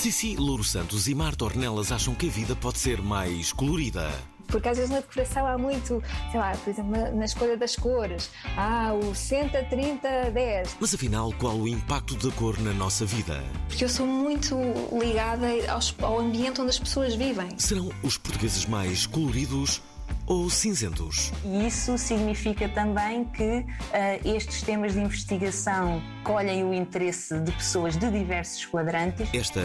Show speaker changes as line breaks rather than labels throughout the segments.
Cici Louro Santos e Marta Ornelas acham que a vida pode ser mais colorida.
Porque às vezes na decoração há muito, sei lá, por exemplo, na, na escolha das cores, há o 60, 30, 10.
Mas afinal, qual o impacto da cor na nossa vida?
Porque eu sou muito ligada aos- ao ambiente onde as pessoas vivem.
Serão os portugueses mais coloridos ou cinzentos?
E isso significa também que ah, estes temas de investigação colhem o interesse de pessoas de diversos quadrantes.
Esta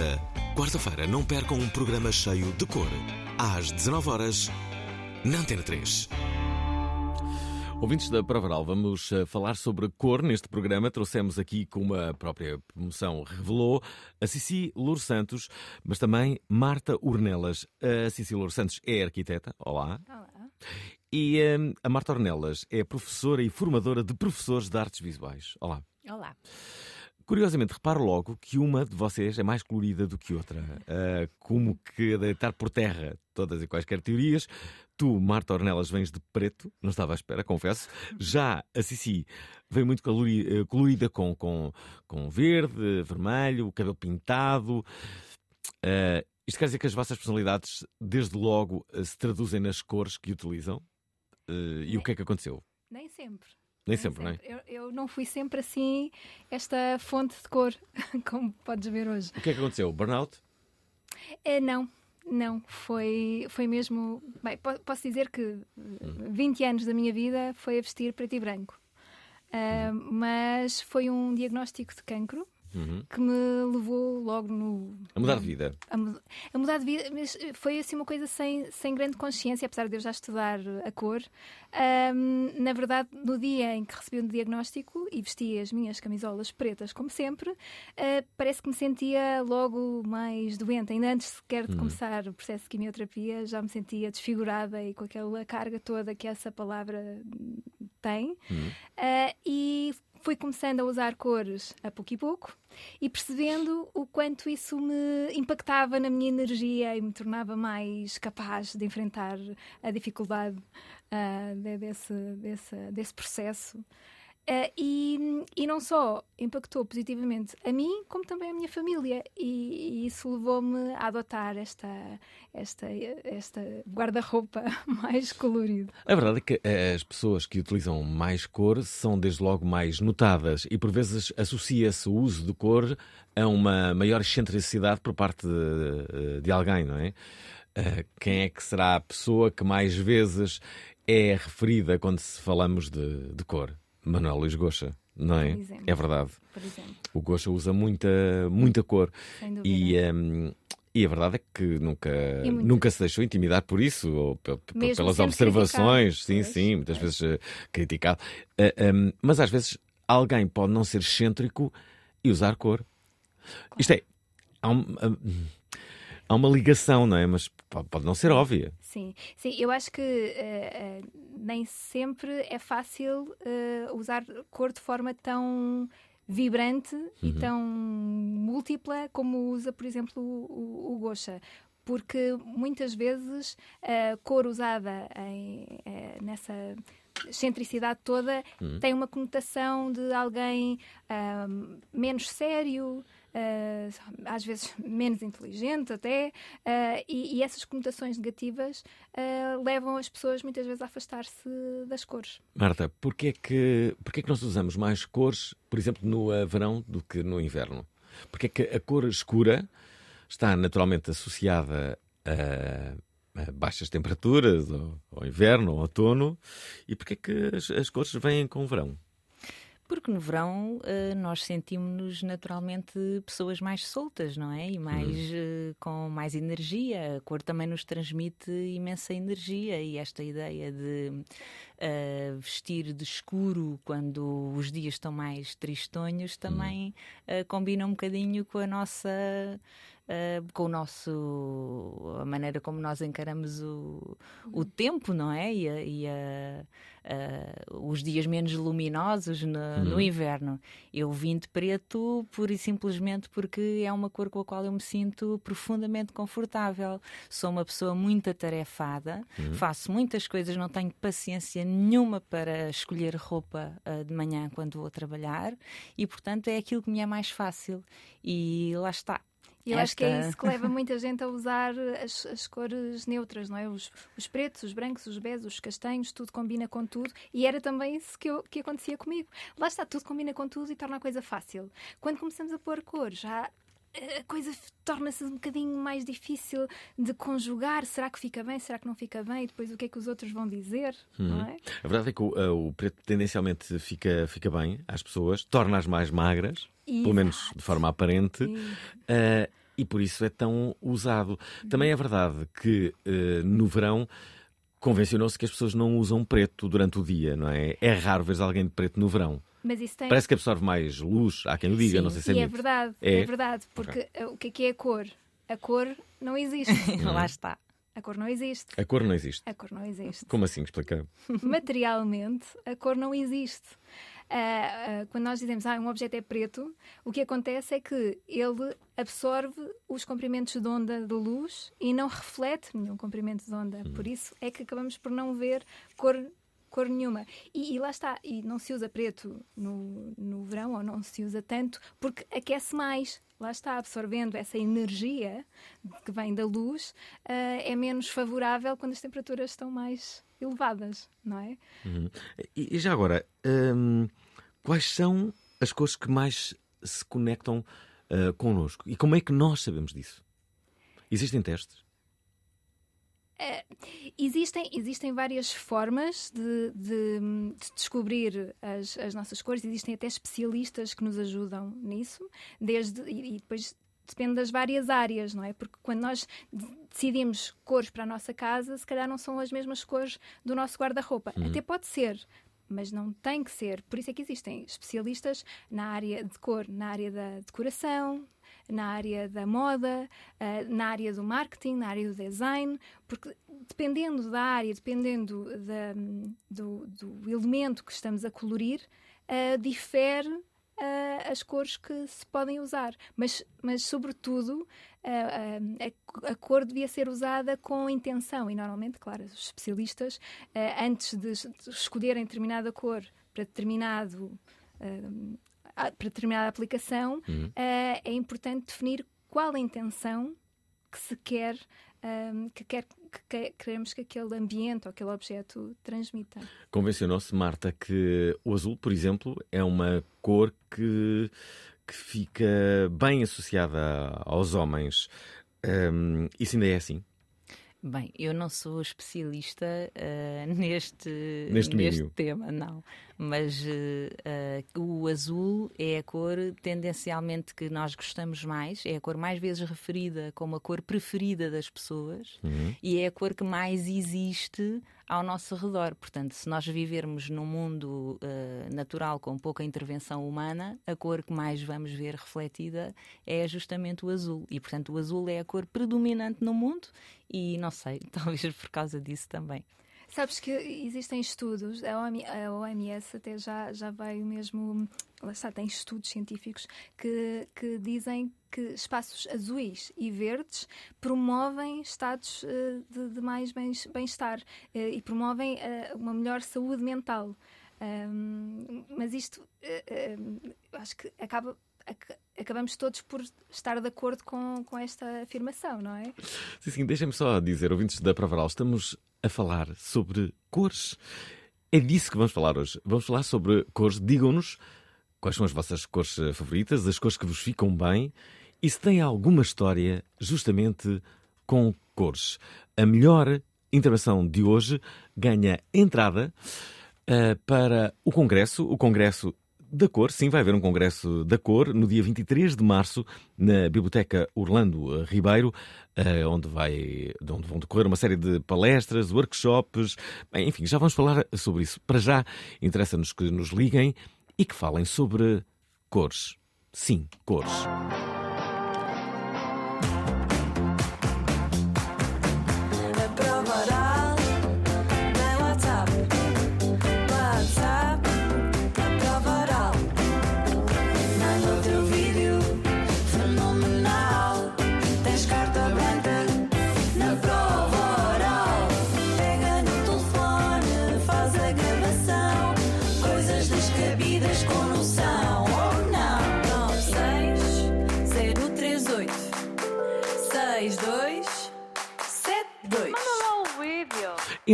quarta-feira não percam um programa cheio de cor. Às 19 horas na Antena 3.
Ouvintes da Provaral, vamos eh, falar sobre cor neste programa. Trouxemos aqui, como a própria promoção revelou, a Cici Louro Santos, mas também Marta Ornelas. A Cici Louro Santos é arquiteta, olá.
Olá.
E eh, a Marta Ornelas é professora e formadora de professores de artes visuais. Olá.
Olá.
Curiosamente, reparo logo que uma de vocês é mais colorida do que outra. Ah, como que deitar por terra todas e quaisquer teorias. Tu, Marta Ornelas, vens de preto, não estava à espera, confesso. Já a Cici vem muito eh, colorida com, com, com verde, vermelho, o cabelo pintado. Ah, isto quer dizer que as vossas personalidades, desde logo, eh, se traduzem nas cores que utilizam? Eh, e o que é que aconteceu?
Nem sempre.
Nem sempre, não é?
Eu, eu não fui sempre assim, esta fonte de cor, como podes ver hoje.
O que é que aconteceu? Burnout?
É, não, não. Foi, foi mesmo. Bem, po- posso dizer que eh, 20 anos da minha vida foi a vestir preto e branco. Ah, mas foi um diagnóstico de cancro
Uhum.
que me levou logo no.
A mudar de vida.
a, a mudar de vida, mas foi assim uma coisa sem, sem grande consciência, apesar de eu já estudar a cor. Ahm, na verdade, no dia em que recebi o diagnóstico e vesti as minhas camisolas pretas, como sempre, ah, parece que me sentia logo mais doente. Ainda antes sequer de começar o processo de quimioterapia, já me sentia desfigurada e com aquela carga toda que essa palavra tem. Ah, e fui começando a usar cores a pouco e pouco e percebendo o quanto isso me impactava na minha energia e me tornava mais capaz de enfrentar a dificuldade de- desse, desse, desse processo. Ah, e, e não só impactou positivamente a mim, como também a minha família. E, e isso levou-me a adotar esta, esta, esta guarda-roupa mais colorido.
A verdade é que as pessoas que utilizam mais cor são desde logo mais notadas e por vezes associa-se o uso de cor a uma maior excentricidade por parte de, de alguém, não é? Eh, Quem é que será a pessoa que mais vezes é referida quando falamos de, de cor? Manuel Luís Goxa, não é? É verdade. O Goxa usa muita, muita cor. E, hum, e a verdade é que nunca, nunca se deixou intimidar por isso, ou pelas observações, sim, sim, muitas vezes eh, criticado. Eh, hum, mas às vezes alguém pode não ser excêntrico e usar cor. Isto é, há, um- hum, há uma ligação, não é? Mas pode, não ser óbvia.
Sim, sim, eu acho que eh, eh, nem sempre é fácil eh, usar cor de forma tão vibrante e tão múltipla como usa, por exemplo, o, o, o Gosha. Porque muitas vezes a cor usada em, nessa excentricidade toda tem uma conotação de alguém ah, menos sério, às vezes menos inteligente até, ah, e, e essas conotações negativas ah, levam as pessoas muitas vezes a afastar-se das cores.
Marta, porquê é que, porquê é que nós usamos mais cores, por exemplo, no eh, verão do que no inverno? Porque é que a cor escura está naturalmente associada a eh, baixas temperaturas, ou, ou inverno, ou outono. E porquê é que as, as cores vêm com o verão?
Porque no verão uh, nós sentimos-nos naturalmente pessoas mais soltas, não é? E mais uh, com mais energia. A cor também nos transmite imensa energia e esta ideia de uh, vestir de escuro quando os dias estão mais tristonhos também combina um bocadinho com a nossa uh, com o nosso a maneira como nós encaramos o, o tempo, não é? E, a, e a, os dias menos luminosos no, uhum. no, inverno. Eu vim de preto pura e simplesmente porque é uma cor com a qual eu me sinto profundamente confortável. Sou uma pessoa muito atarefada, uhum. faço muitas coisas, não tenho paciência nenhuma para escolher roupa uh, de manhã quando vou trabalhar e, portanto, é aquilo que me é mais fácil. E lá está
e eu Esta... acho que é isso que leva muita gente a usar as, as cores neutras, não é? Os, os, pretos, os brancos, os beijos, os castanhos, tudo combina com tudo. E era também isso que, eu, que acontecia comigo. Lá está, tudo combina com tudo e torna a coisa fácil. Quando começamos a pôr cores, já a coisa torna-se um bocadinho mais difícil de conjugar. Será que fica bem? Será que não fica bem? E depois o que é que os outros vão dizer? Uhum. É?
A verdade é que o, uh, o, preto tendencialmente fica, fica bem às pessoas, torna-as mais magras, Exato. pelo menos de forma aparente. Uh, e por isso é tão usado. Também é verdade que uh, no verão convencionou-se que as pessoas não usam preto durante o dia, não é? É raro ver alguém de preto no verão.
Mas isso tem...
Parece que absorve mais luz, há quem o diga,
Sim,
não sei se é
e é verdade, é, é verdade, porque okay. o que é que é a cor? A cor não existe.
Lá está.
A cor não existe.
A cor não existe.
A cor não existe.
Como assim? Explica.
Materialmente, a cor não existe. Uh, quando nós dizemos ah, um objeto é preto, o que acontece é que ele absorve os comprimentos de onda de luz e não reflete nenhum comprimento de onda. Hum. Por isso é que acabamos por não ver cor cor nenhuma. E, e, lá está, e não se usa preto no, no verão, ou não se usa tanto, porque aquece mais. Lá está, absorvendo essa energia que vem da luz, uh, é menos favorável quando as temperaturas estão mais elevadas, não é?
Uhum. E, e, já agora, hum, quais são as cores que mais se conectam uh, connosco? E como é que nós sabemos disso? Existem testes?
É, existem, existem várias formas de, de, de descobrir as, as, nossas cores, existem até especialistas que nos ajudam nisso, desde, e, e depois depende das várias áreas, não é? Porque quando nós decidimos cores para a nossa casa, se calhar não são as mesmas cores do nosso guarda-roupa. Uhum. Até pode ser, mas não tem que ser. Por isso é que existem especialistas na área de cor, na área da decoração, na área da moda, uh, na área do marketing, na área do design, porque dependendo da área, dependendo da, do, do, elemento que estamos a colorir, uh, difere uh, as cores que se podem usar. Mas, mas sobretudo, a, a, cor devia ser usada com intenção e, normalmente, claro, os especialistas, antes de, escolherem determinada cor para determinado para determinada aplicação, uhum. uh, é importante definir qual a intenção que se quer, um, que, quer que queremos que aquele ambiente ou aquele objeto transmita.
Convencionou-se, Marta, que o azul, por exemplo, é uma cor que, que fica bem associada aos homens. Um, isso ainda é assim?
Bem, eu não sou especialista uh, neste,
neste,
neste tema, não mas uh, uh, o azul é a cor tendencialmente que nós gostamos mais, é a cor mais vezes referida como a cor preferida das pessoas uhum. e é a cor que mais existe ao nosso redor. Portanto, se nós vivermos num mundo uh, natural com pouca intervenção humana, a cor que mais vamos ver refletida é justamente o azul. E, portanto, o azul é a cor predominante no mundo e, não sei, talvez por causa disso também.
Sabes que existem estudos, a OMS até já, já veio mesmo, lá está, tem estudos científicos que, que dizem que espaços azuis e verdes promovem estados uh, de, de, mais bem-estar uh, e promovem uh, uma melhor saúde mental. Mas isto, acho que acaba acabamos todos por estar de acordo com, com esta afirmação, não é?
Sim, sim, deixem-me só dizer, ouvintes da Provaral, estamos a falar sobre cores. É disso que vamos falar hoje. Vamos falar sobre cores. Digam-nos quais são as vossas cores eh, favoritas, as cores que vos ficam bem e se têm alguma história justamente com cores. A melhor intervenção de hoje ganha entrada uh, para o Congresso, o Congresso da Cor. Sim, vai haver um Congresso da Cor no dia 23 de março na Biblioteca Orlando Ribeiro, uh, onde, vai, onde vão decorrer uma série de palestras, workshops. Enfim, já vamos falar sobre isso. Para já, interessa-nos que nos liguem e que falem sobre cores. Sim, cores.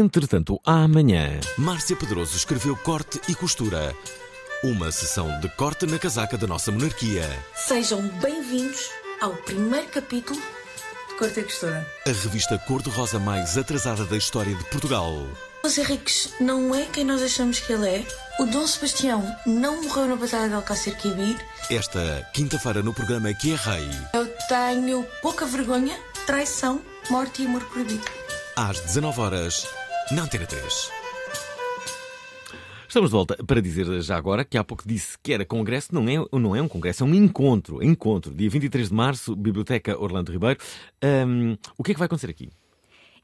Entretanto, amanhã.
Márcia Pedroso escreveu Corte e Costura. Uma sessão de corte na casaca da nossa monarquia.
Sejam bem-vindos ao primeiro capítulo de Corte e Costura.
A revista cor-de-rosa mais atrasada da história de Portugal.
Os Henriques não é quem nós achamos que ele é. O Dom Sebastião não morreu na Batalha de Alcácer Quibir.
Esta quinta-feira no programa Que é Rei.
Eu tenho pouca vergonha, traição, morte e amor proibido.
Às 19 horas na Antena 3.
Estamos de volta para dizer já agora que há pouco disse que era congresso, não é, não é um congresso, é um encontro. Encontro, dia 23 de março, Biblioteca Orlando Ribeiro. Um, o que é que vai acontecer aqui?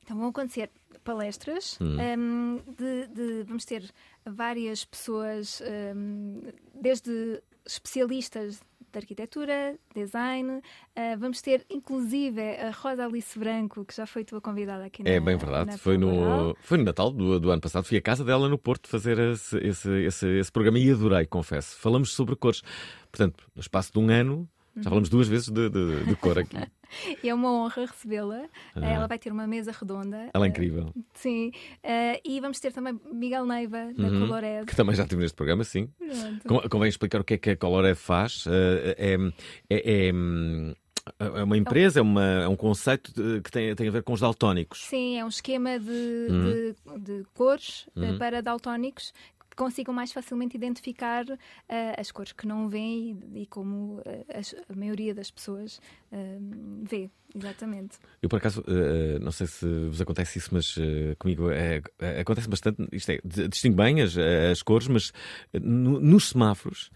Então vão acontecer palestras. Hum. Um, de, de, vamos ter várias pessoas, um, desde especialistas de arquitetura, design. Uh, vamos ter, inclusive, a Rosa Alice Branco, que já foi tua convidada aqui na
É bem verdade. Foi no, foi no Natal do, do ano passado. Fui à casa dela no Porto fazer esse, esse, esse, esse programa e adorei, confesso. Falamos sobre cores. Portanto, no espaço de um ano, já falamos duas vezes de, de, de cor aqui.
é uma honra recebê-la. Ah. Ela vai ter uma mesa redonda.
Ela é incrível.
Uh, sim. Uh, e vamos ter também Miguel Neiva, da uhum, Colored.
Que também já tive neste programa, sim. Pronto. Convém explicar o que é que a Colored faz. Uh, é, é, é é uma empresa, é, uma, é um conceito que tem, tem a ver com os daltónicos.
Sim, é um esquema de, uhum. de, de, cores uhum. para daltónicos consigam mais facilmente identificar uh, as cores que não veem e, como uh, a, a, maioria das pessoas uh, vê. Exatamente.
Eu, por acaso, não sei se vos acontece isso, mas comigo é, acontece bastante. Isto é, distingo bem as, as cores, mas no, nos semáforos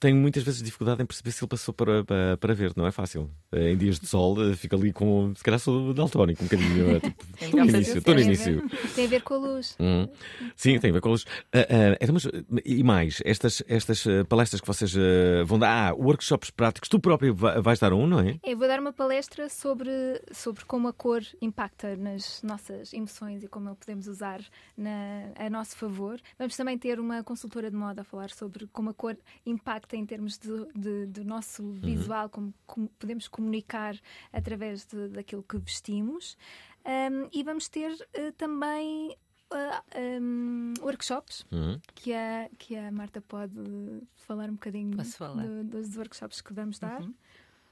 tenho muitas vezes dificuldade em perceber se ele passou para, para, para verde, não é fácil. Eh, em dias de sol, eh, fica ali com. Se calhar sou daltónico um bocadinho. É, tipo, estou no início. Estou no início.
Tem a ver com a luz.
Hum. Sim, tem a ver com a luz. Uh, uh, mas, e mais, estas, estas palestras que vocês uh, vão dar, ah, workshops práticos, tu próprio vais dar um, não é?
Eu vou dar uma palestra sobre, sobre como a cor impacta nas nossas emoções e como a podemos usar na, a nosso favor. Vamos também ter uma consultora de moda a falar sobre como a cor impacta impacta em termos de, de, do nosso uhum. visual, uhum. como, como, podemos comunicar através de, daquilo que vestimos. Um, e vamos ter uh, também uh, um, workshops uhum. que, a, que a Marta pode falar um bocadinho do, dos workshops que vamos dar. Uhum.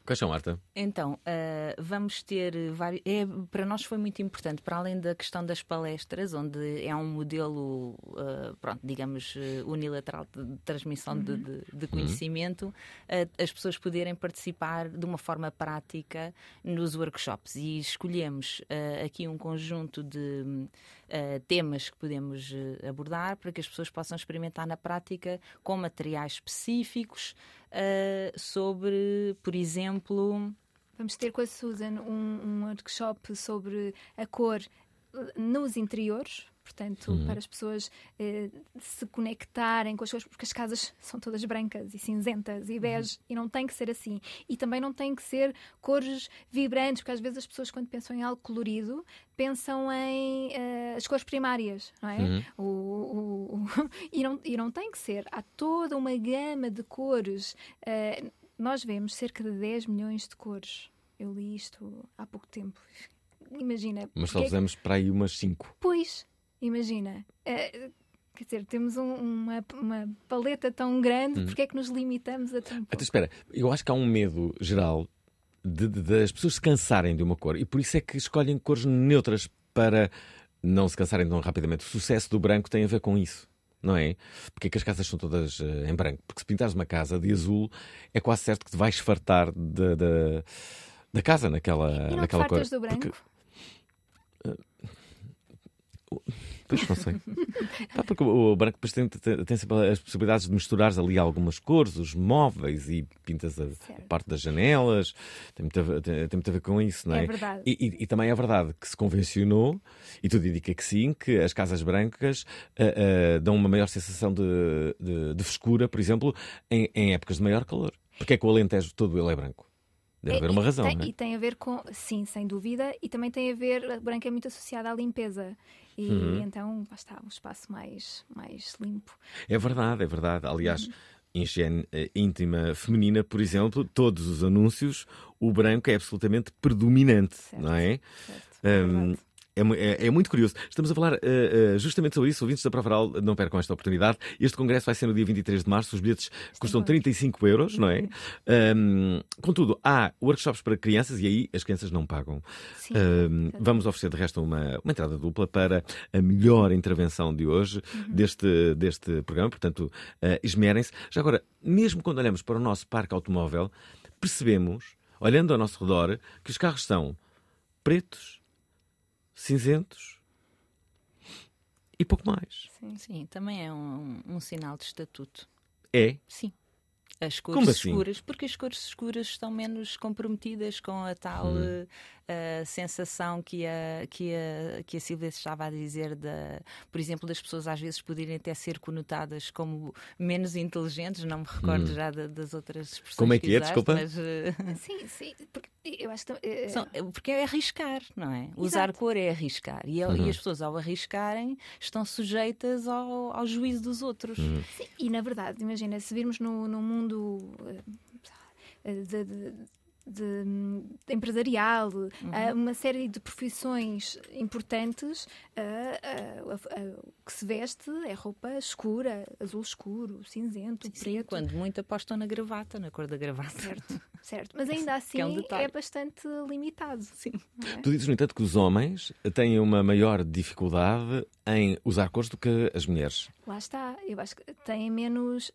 Quais são, Marta?
Então, uh, vamos ter vários. É, para nós foi muito importante, para além da questão das palestras, onde é um modelo, uh, pronto, digamos, uh, unilateral de transmissão uhum. de, de, de, conhecimento, uhum. as pessoas poderem participar de uma forma prática nos workshops. E escolhemos aqui um conjunto de temas que podemos abordar para que as pessoas possam experimentar na prática com materiais específicos uh, sobre, por exemplo.
Vamos ter com a Susan um, um workshop sobre a cor nos interiores, portanto, uhum. para as pessoas eh, se conectarem com as coisas, porque as casas são todas brancas e cinzentas e bege, uhum. e não tem que ser assim. E também não tem que ser cores vibrantes, porque às vezes as pessoas, quando pensam em algo colorido, pensam em uh, as cores primárias, não é? Uhum. O, o, o, e, não, e não tem que ser. Há toda uma gama de cores. Uh, nós vemos cerca de 10 milhões de cores. Eu li isto há pouco tempo. Imagina.
Mas só usamos é... para aí umas 5.
Pois, Imagina. Uh, quer dizer, temos um, uma, uma, paleta tão grande, hum. porque é que nos limitamos a tão pouco?
Então, espera, eu acho que há um medo geral de, de, das pessoas se cansarem de uma cor e por isso é que escolhem cores neutras para não se cansarem tão rapidamente. O sucesso do branco tem a ver com isso. Não é? Porque é que as casas são todas uh, em branco? Porque se pintares uma casa de azul, é quase certo que te vais fartar da, da, casa naquela,
e não
naquela
te
cor.
do branco?
Porque, Pois não sei. Pá, porque o branco depois tem, tem- tem sempre as possibilidades de misturar ali algumas cores, os móveis e pintas a, a parte das janelas. Tem muito, a, ver- tem, tem muito a ver com isso, não é?
É verdade.
E, e- e também é verdade que se convencionou, e tudo indica que sim, que as casas brancas ah, ah, dão uma maior sensação de, de, de frescura, por exemplo, em, em épocas de maior calor. Porque é que o Alentejo todo ele é branco? Deve
É,
haver uma razão,
tem,
não é?
E tem a ver com, sim, sem dúvida, e também tem a ver, a branca é muito associada à limpeza. E
Uhum.
então, lá está, um espaço mais, mais limpo.
É verdade, é verdade. Aliás, em higiene eh, íntima feminina, por exemplo, todos os anúncios, o branco é absolutamente predominante,
Certo.
não é?
Certo? Verdade.
É, é- é muito curioso. Estamos a falar eh, eh, justamente sobre isso. Ouvintes da Prova Oral, não percam esta oportunidade. Este congresso vai ser no dia 23 de março. Os bilhetes custam
bom.
35 euros, não é? Hum, contudo, há workshops para crianças e aí as crianças não pagam.
Sim,
Hum,
exato.
vamos oferecer de resto uma, uma entrada dupla para a melhor intervenção de hoje deste, deste programa. Portanto, uh, esmerem-se. Já agora, mesmo quando olhamos para o nosso parque automóvel, percebemos, olhando ao nosso redor, que os carros são pretos, cinzentos e pouco mais.
Sim.
Sim, também é um, um sinal de estatuto.
É.
Sim. As
Como
cores
assim?
escuras, porque as cores escuras estão menos comprometidas com a tal
Hum.
Eh, sensação que a, que, a, que a Silvia estava a dizer, da, por exemplo, das pessoas às vezes poderem até ser conotadas como menos inteligentes, não me recordo já da- das outras expressões
Hum. Como é que é?
usaste,
Desculpa.
mas, eh,
Sim, sim, porque eu acho que.
são- porque é arriscar, não é? Usar
Exato.
cor é arriscar. E,
Uhum.
e as pessoas, ao arriscarem, estão sujeitas ao, ao juízo dos outros.
Uhum.
Sim, e na verdade, imagina, se virmos no, no mundo eh, de, de- de- de empresarial, há uma série de profissões importantes, o que se veste é roupa escura, azul escuro, cinzento,
Sim,
preto.
quando muito apostam na gravata, na cor da gravata.
Certo, certo. Mas ainda assim
Que é um
é, bastante limitado.
Sim.
é?
Tu dizes, no entanto, que os homens têm uma maior dificuldade em usar cores do que as mulheres.
Lá está, eu acho que têm menos.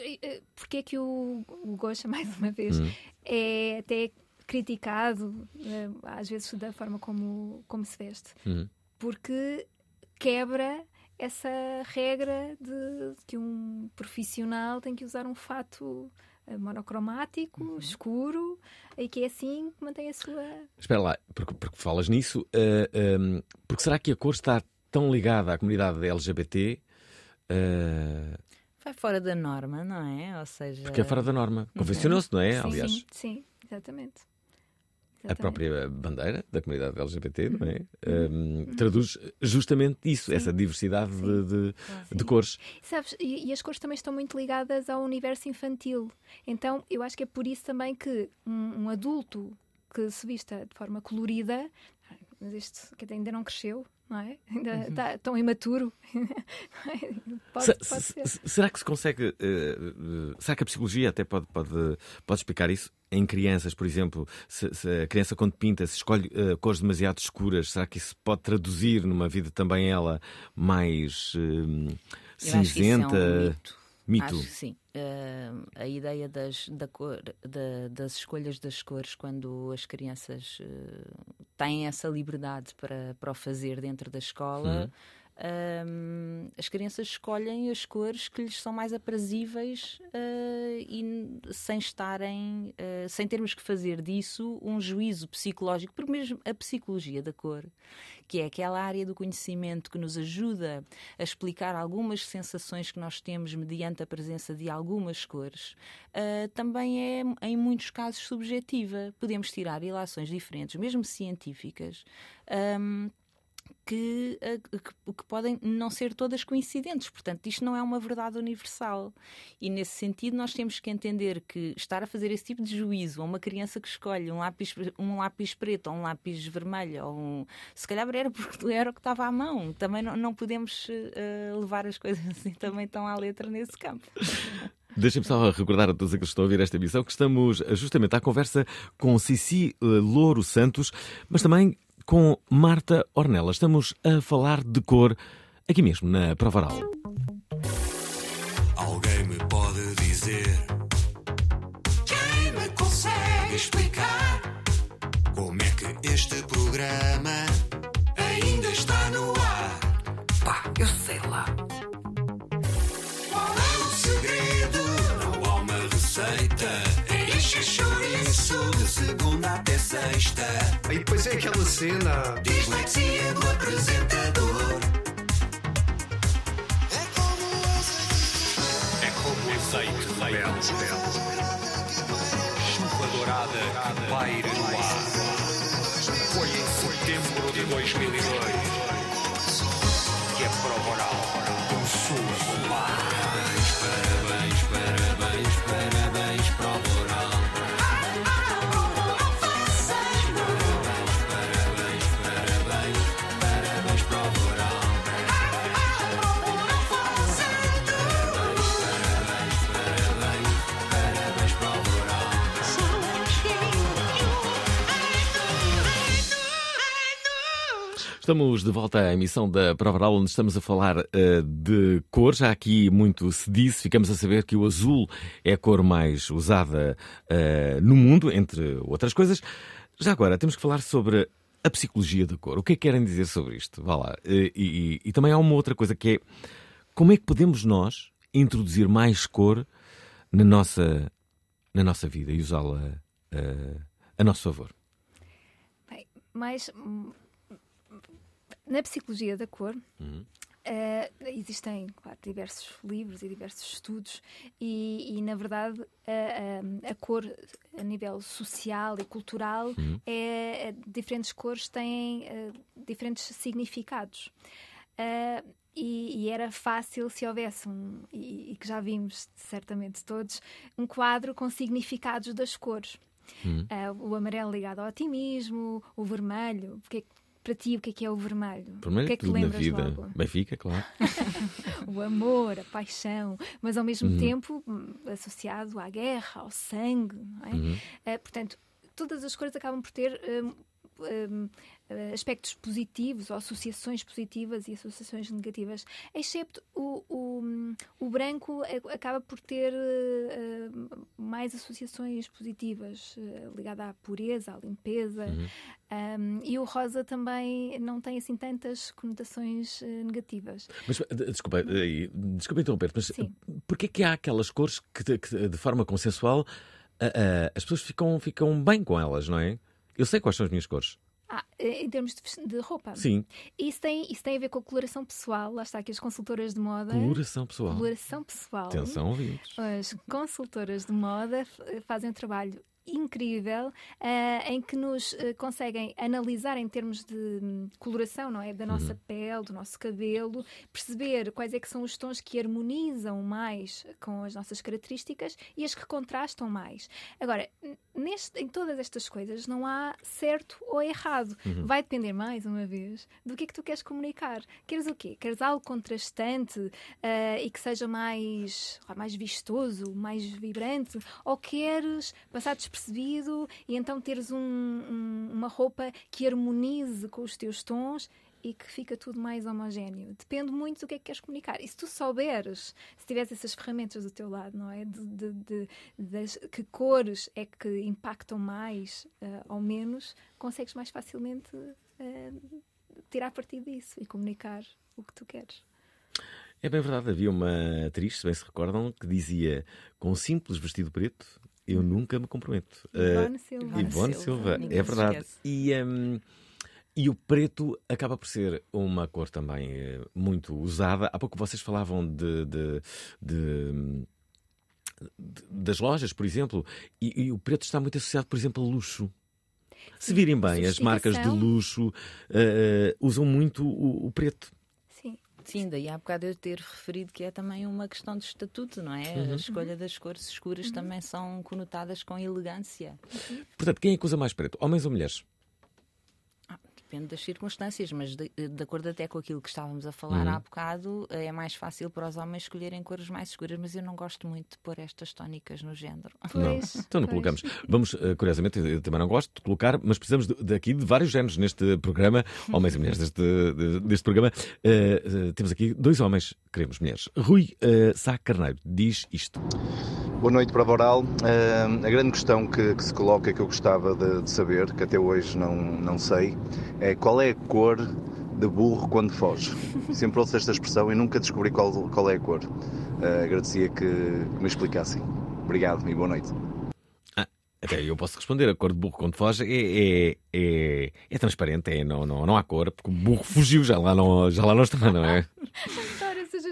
Eh, eh, Porque é que o, o Gosha, mais uma vez, é até criticado, eh, às vezes da forma como, como se veste?
Uhum.
Porque quebra essa regra de que um profissional tem que usar um fato eh, monocromático, escuro, e que é assim que mantém a sua.
Espera lá, porque, porque falas nisso, ah, ahm, porque será que a cor está tão ligada à comunidade LGBT?
Vai fora da norma, não é? Ou seja.
porque é fora da norma. Convencionou-se, não é?
Sim,
Aliás,
sim, sim, exatamente.
a
Exatamente.
própria bandeira da comunidade LGBT, não é? Ahm, traduz justamente isso, essa diversidade de, de- de cores.
Sabes, e, e as cores também estão muito ligadas ao universo infantil. Então, eu acho que é por isso também que um, um adulto que se vista de forma colorida, mas este que ainda não cresceu, não é? Ainda está tão imaturo. pode,
Se-
pode
se-
ser.
se- será que se consegue. eh, eh, será que a psicologia até pode, pode, pode explicar isso? Em crianças, por exemplo, se, se a criança quando pinta se escolhe eh, cores demasiado escuras, será que isso pode traduzir numa vida também ela mais eh,
Eu acho que isso é um
cinzenta?
mito.
Mito.
Acho que sim. Ah, a ideia das, da cor, da- das escolhas das cores, quando as crianças ah, têm essa liberdade para, para o fazer dentro da escola, ah, as crianças escolhem as cores que lhes são mais aprazíveis ah, e sem estarem, ah, sem termos que fazer disso um juízo psicológico, porque mesmo a psicologia da cor, que é aquela área do conhecimento que nos ajuda a explicar algumas sensações que nós temos mediante a presença de algumas cores, ah, também é, em muitos casos, subjetiva. Podemos tirar ilações diferentes, mesmo científicas. ahm, que, que- que podem não ser todas coincidentes. Portanto, isto não é uma verdade universal. E nesse sentido, nós temos que entender que estar a fazer esse tipo de juízo a uma criança que escolhe um lápis, um lápis preto ou um lápis vermelho, ou um, se calhar era porque era o que estava à mão. Também não, não podemos eh, levar as coisas assim também tão à letra nesse campo.
Deixem-me só recordar a todos aqueles que estão a ouvir esta emissão que estamos eh, justamente à conversa com Cici Louro Santos, mas também com Marta Ornella. Estamos a falar de cor aqui mesmo, na Provaral.
Alguém me pode dizer Quem me consegue explicar Como é que este programa De segunda até sexta.
E depois é aquela cena.
Dislexia do apresentador. É como
É como azeite belo, Chuva dourada que paira no ar. Foi em setembro de 2002
Estamos de volta à emissão da Prova onde estamos a falar eh, de cor. Já aqui muito se disse, ficamos a saber que o azul é a cor mais usada eh, no mundo, entre outras coisas. Já agora, temos que falar sobre a psicologia da cor. O que é que querem dizer sobre isto? Vá lá. Eh, e, e- e também há uma outra coisa que é como é que podemos nós introduzir mais cor na nossa, na nossa vida e usá-la eh, a nosso favor?
Bem, hum, na psicologia da cor eh, existem claro, diversos livros e diversos estudos e, e, na verdade a, a- a cor a nível social e cultural é, é- diferentes cores têm eh, diferentes significados. Eh, e, e era fácil se houvesse um, e, e que já vimos certamente todos, um quadro com significados das cores. Ah, o amarelo ligado ao otimismo, o vermelho. Porque, para ti, o que é que é o vermelho?
Primeiro
o que é que
tudo na vida.
logo?
Benfica, claro.
O amor, a paixão, mas ao mesmo
Uhum.
tempo hum, associado à guerra, ao sangue. Não é?
Uhum.
Ah, portanto, todas as cores acabam por ter hum, ah, aspectos positivos ou associações positivas e associações negativas, excepto o, o, o branco acaba por ter ah, mais associações positivas ah, ligada à pureza, à limpeza.
Uhum.
Um, e o rosa também não tem assim tantas conotações eh, negativas.
Mas de- desculpa, eh, desculpa interromper, mas
Sim.
porquê que há aquelas cores que, de- que de forma consensual as pessoas ficam, ficam bem com elas, não é? Eu sei quais são as minhas cores.
Ah, em termos de, roupa.
Sim,
Isso tem, isso tem a ver com a coloração pessoal. Lá está aqui as consultoras de moda.
coloração pessoal.
Coloração pessoal.
Atenção, ouvintes.
As consultoras de moda fazem um trabalho incrível ah, em que nos eh, conseguem analisar em termos de hum, coloração, não é? Da nossa pele, do nosso cabelo, perceber quais é que são os tons que harmonizam mais com as nossas características e as que contrastam mais. Agora, neste, em todas estas coisas não há certo ou errado. Vai depender mais uma vez do que é que tu queres comunicar. Queres o quê? Queres algo contrastante ah, e que seja mais, mais vistoso, mais vibrante? Ou queres passar despercebido e então teres um- um- uma roupa que harmonize com os teus tons e que fica tudo mais homogéneo. Depende muito do que é que queres comunicar. E se tu souberes, se tiveres essas ferramentas do teu lado, não é? De, de- de- das, que cores é que impactam mais ah, ou menos, consegues mais facilmente ah, tirar partido disso e comunicar o que tu queres.
É bem verdade, havia uma atriz, se bem se recordam, que dizia com um simples vestido preto eu nunca me comprometo.
Ivone
Ah,
Silva.
Ivone Silva,
Ninguém
é verdade. E, hum, e o preto acaba por ser uma cor também eh, muito usada. Há pouco vocês falavam de, de- de- das lojas, por exemplo, e, e o preto está muito associado, por exemplo, a luxo. Se virem bem, as marcas de luxo eh, usam muito o, o preto.
Sim.
Daí há bocado eu ter referido que é também uma questão de estatuto, não é? A escolha das cores escuras também são conotadas com elegância.
Portanto, quem é que usa mais preto? Homens ou mulheres?
Depende das circunstâncias, mas de, de acordo até com aquilo que estávamos a falar
Uhum.
há bocado, é mais fácil para os homens escolherem cores mais escuras, mas eu não gosto muito de pôr estas tónicas no género.
Não, então não colocamos. Vamos, eh, curiosamente, eu também não gosto de colocar, mas precisamos de- daqui de vários géneros neste programa, homens e mulheres deste, de- deste programa. Eh, eh, temos aqui dois homens, queremos mulheres. Rui uh, Sá Carneiro diz isto.
Boa noite para a Boral. Ah, a grande questão que, que se coloca, que eu gostava de, de saber, que até hoje não, não sei, é qual é a cor de burro quando foge. Sempre ouço esta expressão e nunca descobri qual, qual é a cor. Ah, agradecia que, que me explicassem. Obrigado e boa noite.
Até eu posso responder, a cor de burro quando foge é, é, é, é transparente, é, não, não, não há cor, porque o burro fugiu, já lá não, já lá não está, não é?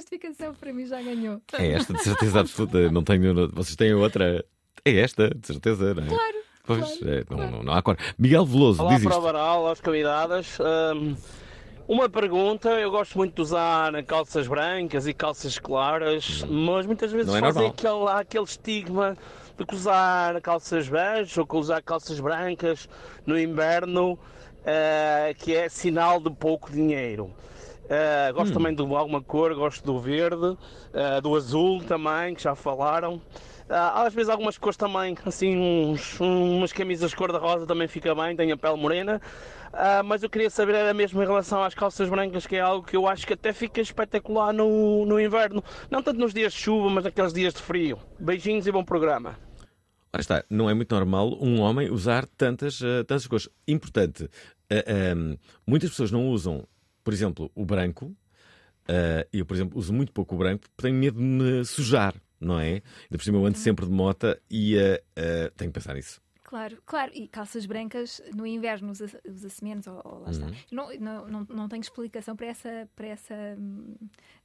Justificação, para mim já ganhou.
É esta, de certeza absoluta. Não tenho, vocês têm outra. É esta, de certeza, não é?
Claro.
Pois, é, não, não, não há cor. Miguel Veloso
Olá
diz
para o
isto.
Varal, aos convidadas. Hum, uma pergunta, eu gosto muito de usar calças brancas e calças claras, mas muitas vezes
Não é
fazem aquele, há aquele estigma de que usar calças beges ou que usar calças brancas no inverno, eh, que é sinal de pouco dinheiro. Eh, gosto
Hum.
também de alguma cor, gosto do verde, eh, do azul também, que já falaram. Ah, às vezes algumas cores também, assim, uns, umas camisas cor-de-rosa também fica bem, tem a pele morena. Mas eu queria saber era mesmo em relação às calças brancas, que é algo que eu acho que até fica espetacular no, no inverno. Não tanto nos dias de chuva, mas naqueles dias de frio. Beijinhos e bom programa.
Ora está, não é muito normal um homem usar tantas, tantas cores. Importante, muitas pessoas não usam, por exemplo, o branco. eh, eu, por exemplo, uso muito pouco o branco porque tenho medo de me sujar, não é? Ainda por cima eu ando sempre de mota e eh, tenho que pensar nisso.
Claro, claro, e calças brancas no inverno usa- usa-se menos, ou, ou lá está.
Uhum.
Não, não, não, não tenho explicação para essa, para essa hum,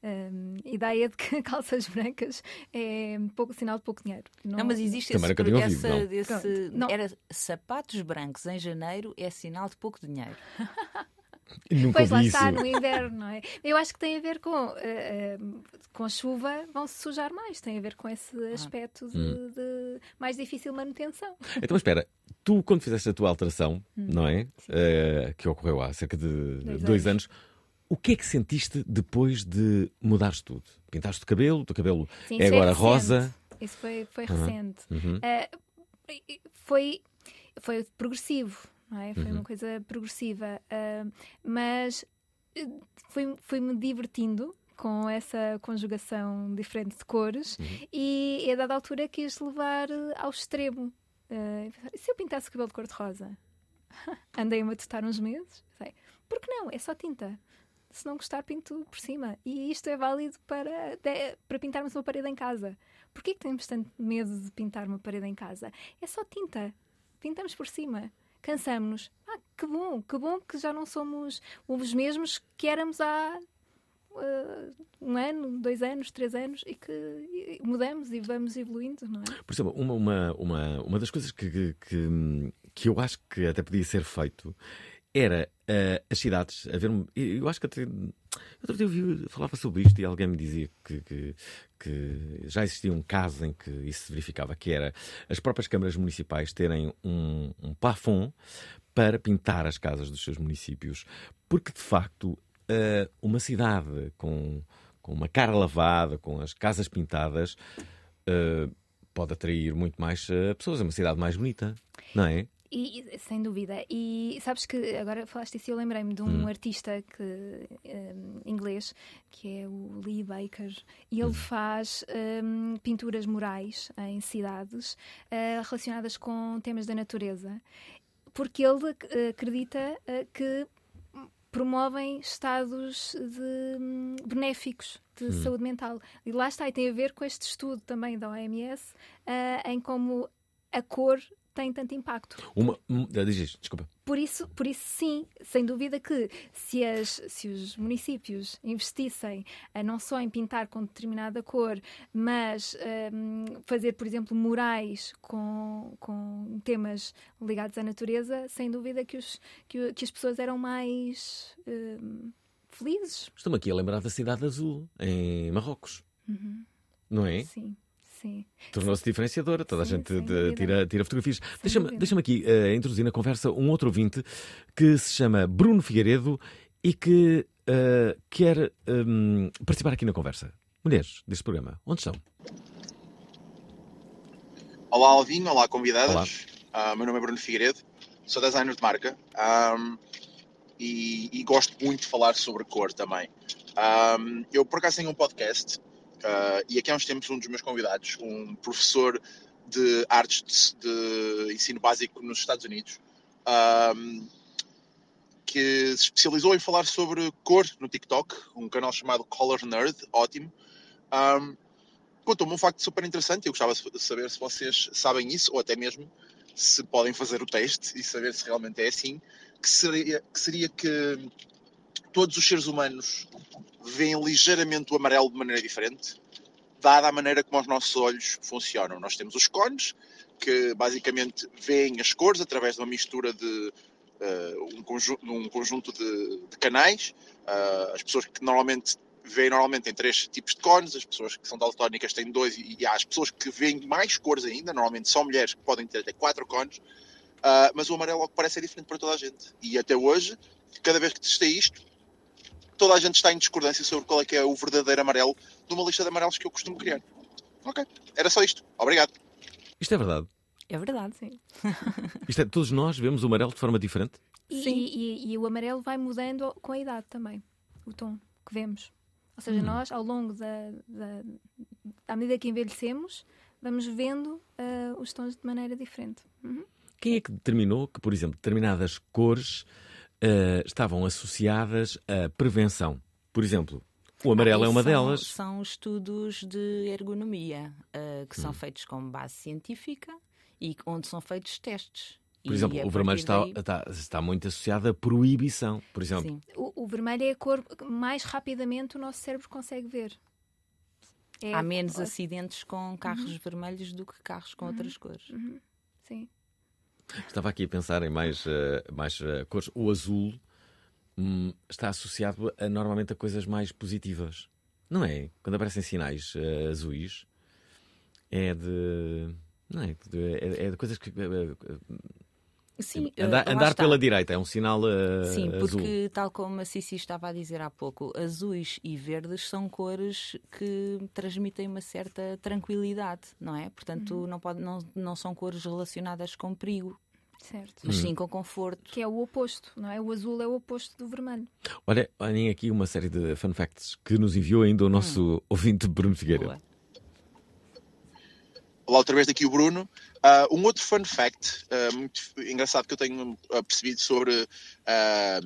hum, ideia de que calças brancas é pouco, sinal de pouco dinheiro.
Não, mas existe esse,
ouvido,
essa-
não.
desse-
Pronto, não.
era sapatos brancos em janeiro é sinal de pouco dinheiro.
Nunca
Pois lá
ouvi
está,
isso.
no inverno, não é? Eu acho que tem a ver com, eh, eh, com a chuva, vão-se sujar mais, tem a ver com esse aspecto de,
Hum.
de mais difícil manutenção.
Então, espera, tu quando fizeste a tua alteração,
Hum.
não é? Eh, que ocorreu há cerca de
Dois
dois,
anos.
anos. o que é que sentiste depois de mudares tudo? Pintaste o cabelo, o teu cabelo
Sim,
é
isso
agora
recente.
rosa.
Isso foi, foi
Uhum.
recente.
Uhum.
Eh, foi, foi progressivo, não é? Foi
Uhum.
uma coisa progressiva. eh, mas eh, fui- fui-me divertindo com essa conjugação diferente de cores
Uhum.
e a dada altura quis levar eh, ao extremo. E se eu pintasse o cabelo de cor-de-rosa? Andei a matutar uns meses. Sei, por que não? É só tinta. Se não gostar, pinto por cima. E isto é válido para, de- para pintarmos uma parede em casa. Porquê que temos tanto medo de pintar uma parede em casa? É só tinta. Pintamos por cima. Cansamos-nos. Ah, que bom, que bom que já não somos os mesmos que éramos há ah, um ano, dois anos, três anos e que e mudamos e vamos evoluindo, não é?
Por exemplo, uma, uma, uma, uma das coisas que, que, que eu acho que até podia ser feito era eh, as cidades haver eu acho que até outro dia eu vi, falava sobre isto e alguém me dizia que, que, que já existia um caso em que isso se verificava, que era as próprias câmaras municipais terem um, um plafond para pintar as casas dos seus municípios, porque de facto eh, uma cidade com, com uma cara lavada, com as casas pintadas, eh, pode atrair muito mais eh, pessoas. É uma cidade mais bonita, não é?
E, sem dúvida. E sabes que agora falaste isso e eu lembrei-me de um
Hum.
artista que, um, inglês que é o Lee Baker e
Hum.
ele faz um, pinturas murais em cidades uh, relacionadas com temas da natureza porque ele uh, acredita uh, que promovem estados de, hum, benéficos de
Hum.
saúde mental. E lá está, e tem a ver com este estudo também da OMS em como a cor tem tanto impacto.
Uma, um, diz isto, desculpa.
Por isso, por isso sim, sem dúvida que se, as, se os municípios investissem eh, não só em pintar com determinada cor, mas hum, fazer, por exemplo, murais com, com temas ligados à natureza, sem dúvida que, os, que, que as pessoas eram mais hum, felizes.
Estou-me aqui a lembrar da Cidade Azul, em Marrocos,
Uhum.
não é?
Sim, Sim.
Tornou-se diferenciadora, toda a gente de- tira, tira fotografias. Deixa-me deixa aqui eh, introduzir na conversa um outro ouvinte que se chama Bruno Figueiredo e que eh, quer hum, participar aqui na conversa. Mulheres deste programa, onde estão?
Olá Alvin, olá convidadas. Ah, meu nome é Bruno Figueiredo, sou designer de marca ahm, e, e gosto muito de falar sobre cor também. Ahm, eu por acaso tenho um podcast ah, e aqui há uns tempos um dos meus convidados, um professor de artes de, de ensino básico nos Estados Unidos, que se especializou em falar sobre cor no TikTok, um canal chamado Color Nerd, ótimo. Ahm, contou-me um facto super interessante. Eu gostava de saber se vocês sabem isso, ou até mesmo se podem fazer o teste e saber se realmente é assim. Que seria que, seria que todos os seres humanos veem ligeiramente o amarelo de maneira diferente, dada a maneira como os nossos olhos funcionam. Nós temos os cones, que basicamente veem as cores através de uma mistura de eh, um, conjunto, um conjunto de, de canais. Ah, as pessoas que normalmente veem normalmente em três tipos de cones, as pessoas que são daltónicas têm dois e, e há as pessoas que veem mais cores ainda, normalmente são mulheres que podem ter até quatro cones, Ah, mas o amarelo ao que parece é diferente para toda a gente. E até hoje, cada vez que testei isto, toda a gente está em discordância sobre qual é que é o verdadeiro amarelo numa lista de amarelos que eu costumo criar. Ok, era só isto. Obrigado.
Isto é verdade.
É verdade, sim.
Isto é, todos nós vemos o amarelo de forma diferente?
E, e- e o amarelo vai mudando com a idade também, o tom que vemos. Ou seja,
Hum.
nós, ao longo da, da- à medida que envelhecemos, vamos vendo ah, os tons de maneira diferente. Uhum.
Quem é que determinou que, por exemplo, determinadas cores eh, estavam associadas à prevenção? Por exemplo, o amarelo
Ah,
é uma
são-
delas.
São estudos de ergonomia uh, que são
Hum.
feitos com base científica e onde são feitos testes.
Por
E
exemplo, o vermelho está,
daí-
está, está muito associado à proibição. Por exemplo,
Sim.
O, o vermelho é a cor que mais rapidamente o nosso cérebro consegue ver. É
Há menos
a-
acidentes com carros vermelhos do que carros com outras cores.
Uhum. Sim.
Estava aqui a pensar em mais, eh, mais eh, cores. O azul hum, está associado a, normalmente a coisas mais positivas. Não é? Quando aparecem sinais eh, azuis, é de. Não é? É, é de coisas que. Eh, eh,
Sim,
andar
uh,
andar pela direita é um sinal eh,
Sim,
azul.
porque, tal como a Cici estava a dizer há pouco, azuis e verdes são cores que transmitem uma certa tranquilidade, não é? Portanto, não, pode, não, não são cores relacionadas com perigo,
Certo.
mas
Hum.
sim com conforto.
Que é o oposto, não é? O azul é o oposto do vermelho.
Olha, olhem aqui uma série de fun facts que nos enviou ainda o nosso ouvinte Bruno Figueira.
Olá, outra vez daqui o Bruno. Ah, um outro fun fact ah, muito engraçado que eu tenho ah, percebido sobre ah,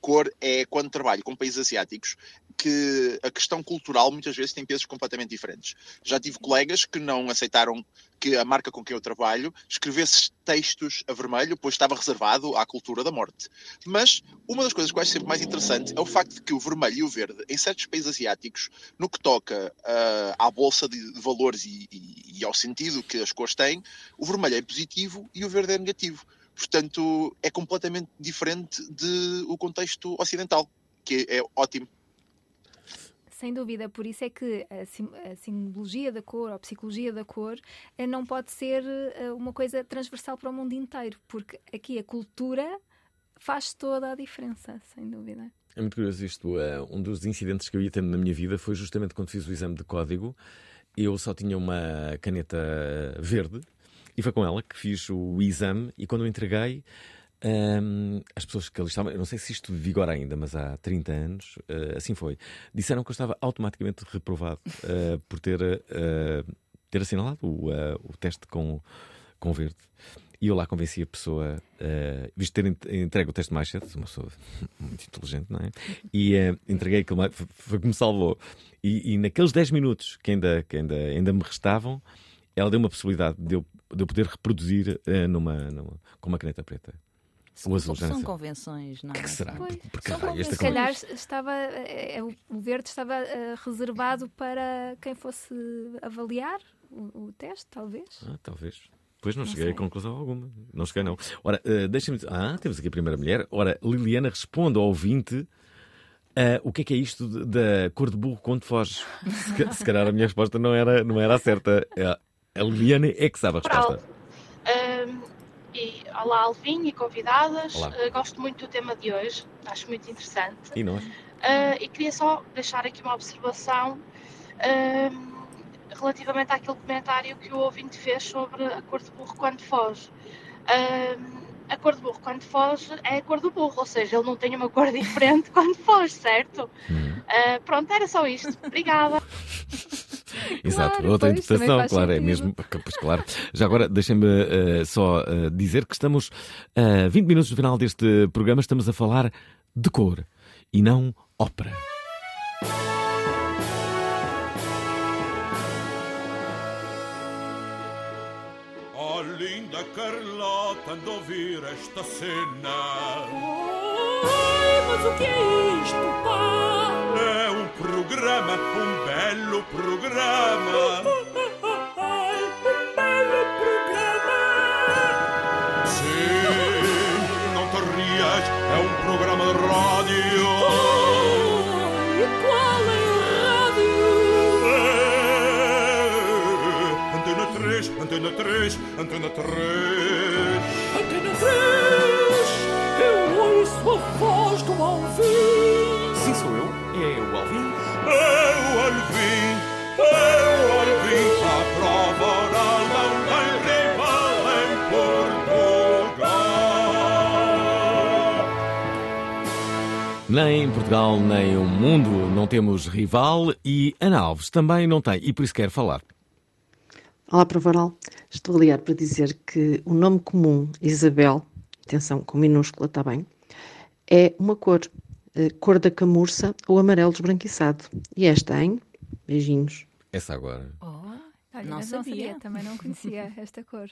cor é quando trabalho com países asiáticos que a questão cultural muitas vezes tem pesos completamente diferentes. Já tive colegas que não aceitaram que a marca com quem eu trabalho escrevesse textos a vermelho, pois estava reservado à cultura da morte. Mas uma das coisas que eu acho sempre mais interessante é o facto de que o vermelho e o verde, em certos países asiáticos, no que toca ah, à bolsa de, de valores e, e- e ao sentido que as cores têm, o vermelho é positivo e o verde é negativo. Portanto, é completamente diferente do contexto ocidental, que é ótimo.
Sem dúvida, por isso é que a, sim- a simbologia da cor ou a psicologia da cor eh, não pode ser eh, uma coisa transversal para o mundo inteiro, porque aqui a cultura faz toda a diferença, sem dúvida.
É muito curioso isto. eh, um dos incidentes que eu ia tendo na minha vida foi justamente quando fiz o exame de código. Eu só tinha uma caneta verde e foi com ela que fiz o exame. E quando eu entreguei, ehm, as pessoas que ali estavam, eu não sei se isto vigora ainda, mas há 30 anos, eh, assim foi, disseram que eu estava automaticamente reprovado eh, por ter, eh, ter assinalado o, o teste com, com verde. E eu lá convenci a pessoa, eh, visto ter en- entregue o teste mais cedo, uma pessoa muito inteligente, não é? E eh, entreguei aquilo, mais- foi- que me salvou. E, e naqueles 10 minutos que ainda, que ainda, ainda me restavam, ela deu uma possibilidade de eu, de eu poder reproduzir eh, numa, numa- com uma caneta preta. O azul, já não
São
sei.
convenções, não é?
que será?
Pois,
Por- por
são
esta
Se calhar estava, eh, eh, o verde estava eh, reservado para quem fosse avaliar o, o teste, talvez.
Ah, talvez. Pois não,
Não
cheguei
sei.
a conclusão alguma. Não cheguei, não. Ora, eh, deixa-me. Ah, temos aqui a primeira mulher. Ora, Liliana responde ao ouvinte Uh, o que é que é isto da cor de burro quando foge? Se, se calhar a minha resposta não era, não era a certa. A- A Liliane é que sabe a resposta.
E, olá, Alvin e convidadas.
Olá.
Ah, gosto muito do tema de hoje, acho muito interessante.
E nós?
Ah, e queria só deixar aqui uma observação ahm, relativamente àquele comentário que o ouvinte fez sobre a cor de burro quando foge. Ahm, a cor de burro quando foge é a cor do burro, ou seja, ele não tem uma cor diferente quando foge, certo? Ah, pronto, era só isto. Obrigada.
Exato,
Claro,
outra
pois,
interpretação, claro, é
sentido.
mesmo. Pois claro. Já agora, deixem-me eh, só eh, dizer que estamos a 20 minutos do final deste programa, estamos a falar de cor e não ópera.
Oh linda Carlota, ando a ouvir esta cena.
Ai, mas o que é isto, pá?
É um programa, um belo programa.
Ai, um belo programa.
Sim, não te rias, é um programa de rádio.
E qual é a rádio?
É, Antena 3, Antena 3, Antena 3.
Antena 3. Eu ouço a voz do Alvin.
Sim, sou eu. É o Alvin.
É o Alvin, é o Alvin. A prova não tem rival em Portugal.
Nem em Portugal, nem o mundo não temos rival e Ana Alves também não tem, e por isso quero falar.
Olá, Provaral. Estou a ligar para dizer que o nome comum Isabel, atenção, com minúscula está bem, é uma cor, cor da camurça ou amarelo esbranquiçado. E esta em beijinhos.
Essa agora.
Olha,
Não
mas
sabia.
também não conhecia esta cor.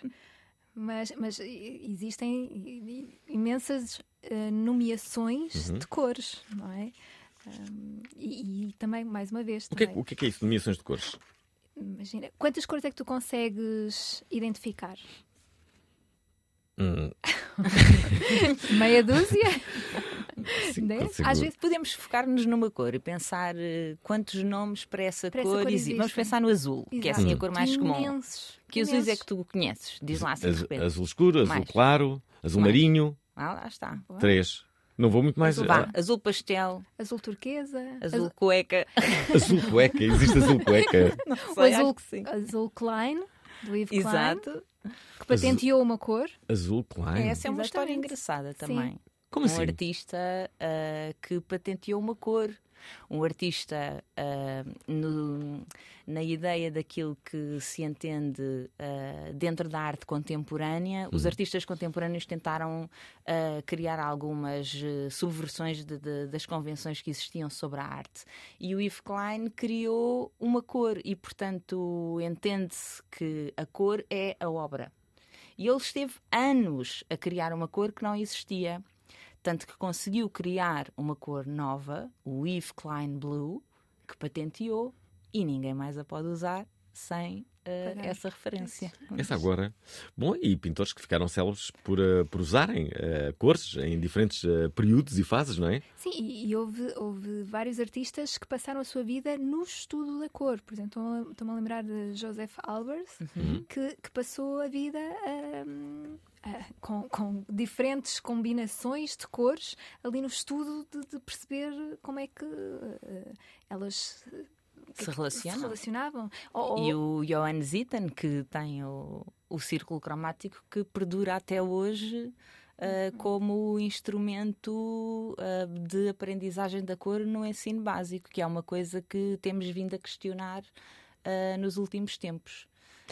Mas, mas existem imensas eh, nomeações
Uhum.
de cores, não é? Ahm, e, e também, mais uma vez,
O que, é,
também,
o que é que é isso, nomeações de cores?
imagina, quantas cores é que tu consegues identificar?
Hum,
Meia dúzia?
Sim,
Dez?
Às vezes podemos focar-nos numa cor e pensar eh, quantos nomes para essa
Para essa
cor
cor
existem. Vamos pensar no azul, que é assim a
Exato.
cor mais comum.
Imensos,
Que azuis é que tu conheces? Diz lá assim de
Az-
repente.
azul escuro, azul
Mais.
claro, azul
Mais.
marinho.
Ah, lá está.
Três. Não vou muito mais.
Azul,
ah,
azul pastel,
Azul turquesa.
azul cueca.
azul cueca, existe azul cueca.
Não
O
sei,
azul,
que sim.
azul Klein, do Yves
Exato.
Klein, que patenteou uma cor.
Azul Klein.
Essa é uma história
Exatamente.
engraçada
Sim.
também.
Como
um
assim?
artista ah, que patenteou uma cor. Um artista ah, no- na ideia daquilo que se entende ah, dentro da arte contemporânea. Os
Uhum.
artistas contemporâneos tentaram ah, criar algumas subversões de- de- das convenções que existiam sobre a arte. E o Yves Klein criou uma cor e, portanto, entende-se que a cor é a obra. E ele esteve anos a criar uma cor que não existia. Tanto que conseguiu criar uma cor nova, o Yves Klein Blue, que patenteou e ninguém mais a pode usar sem
Pagar.
essa referência.
Essa agora. Bom, e pintores que ficaram célebres por, ah, por usarem ah, cores em diferentes períodos e fases, não é?
Sim, e, e houve, houve vários artistas que passaram a sua vida no estudo da cor. Por exemplo, estou-me a- lembrar de Joseph Albers,
Uhum.
que, que passou a vida hum, com, com diferentes combinações de cores ali no estudo de, de perceber como é que elas
Se relacionam.
relacionavam. Ou-
E o Johann Zitten, que tem o, o círculo cromático que perdura até hoje ah, como instrumento ah, de aprendizagem da cor no ensino básico, que é uma coisa que temos vindo a questionar ah, nos últimos tempos.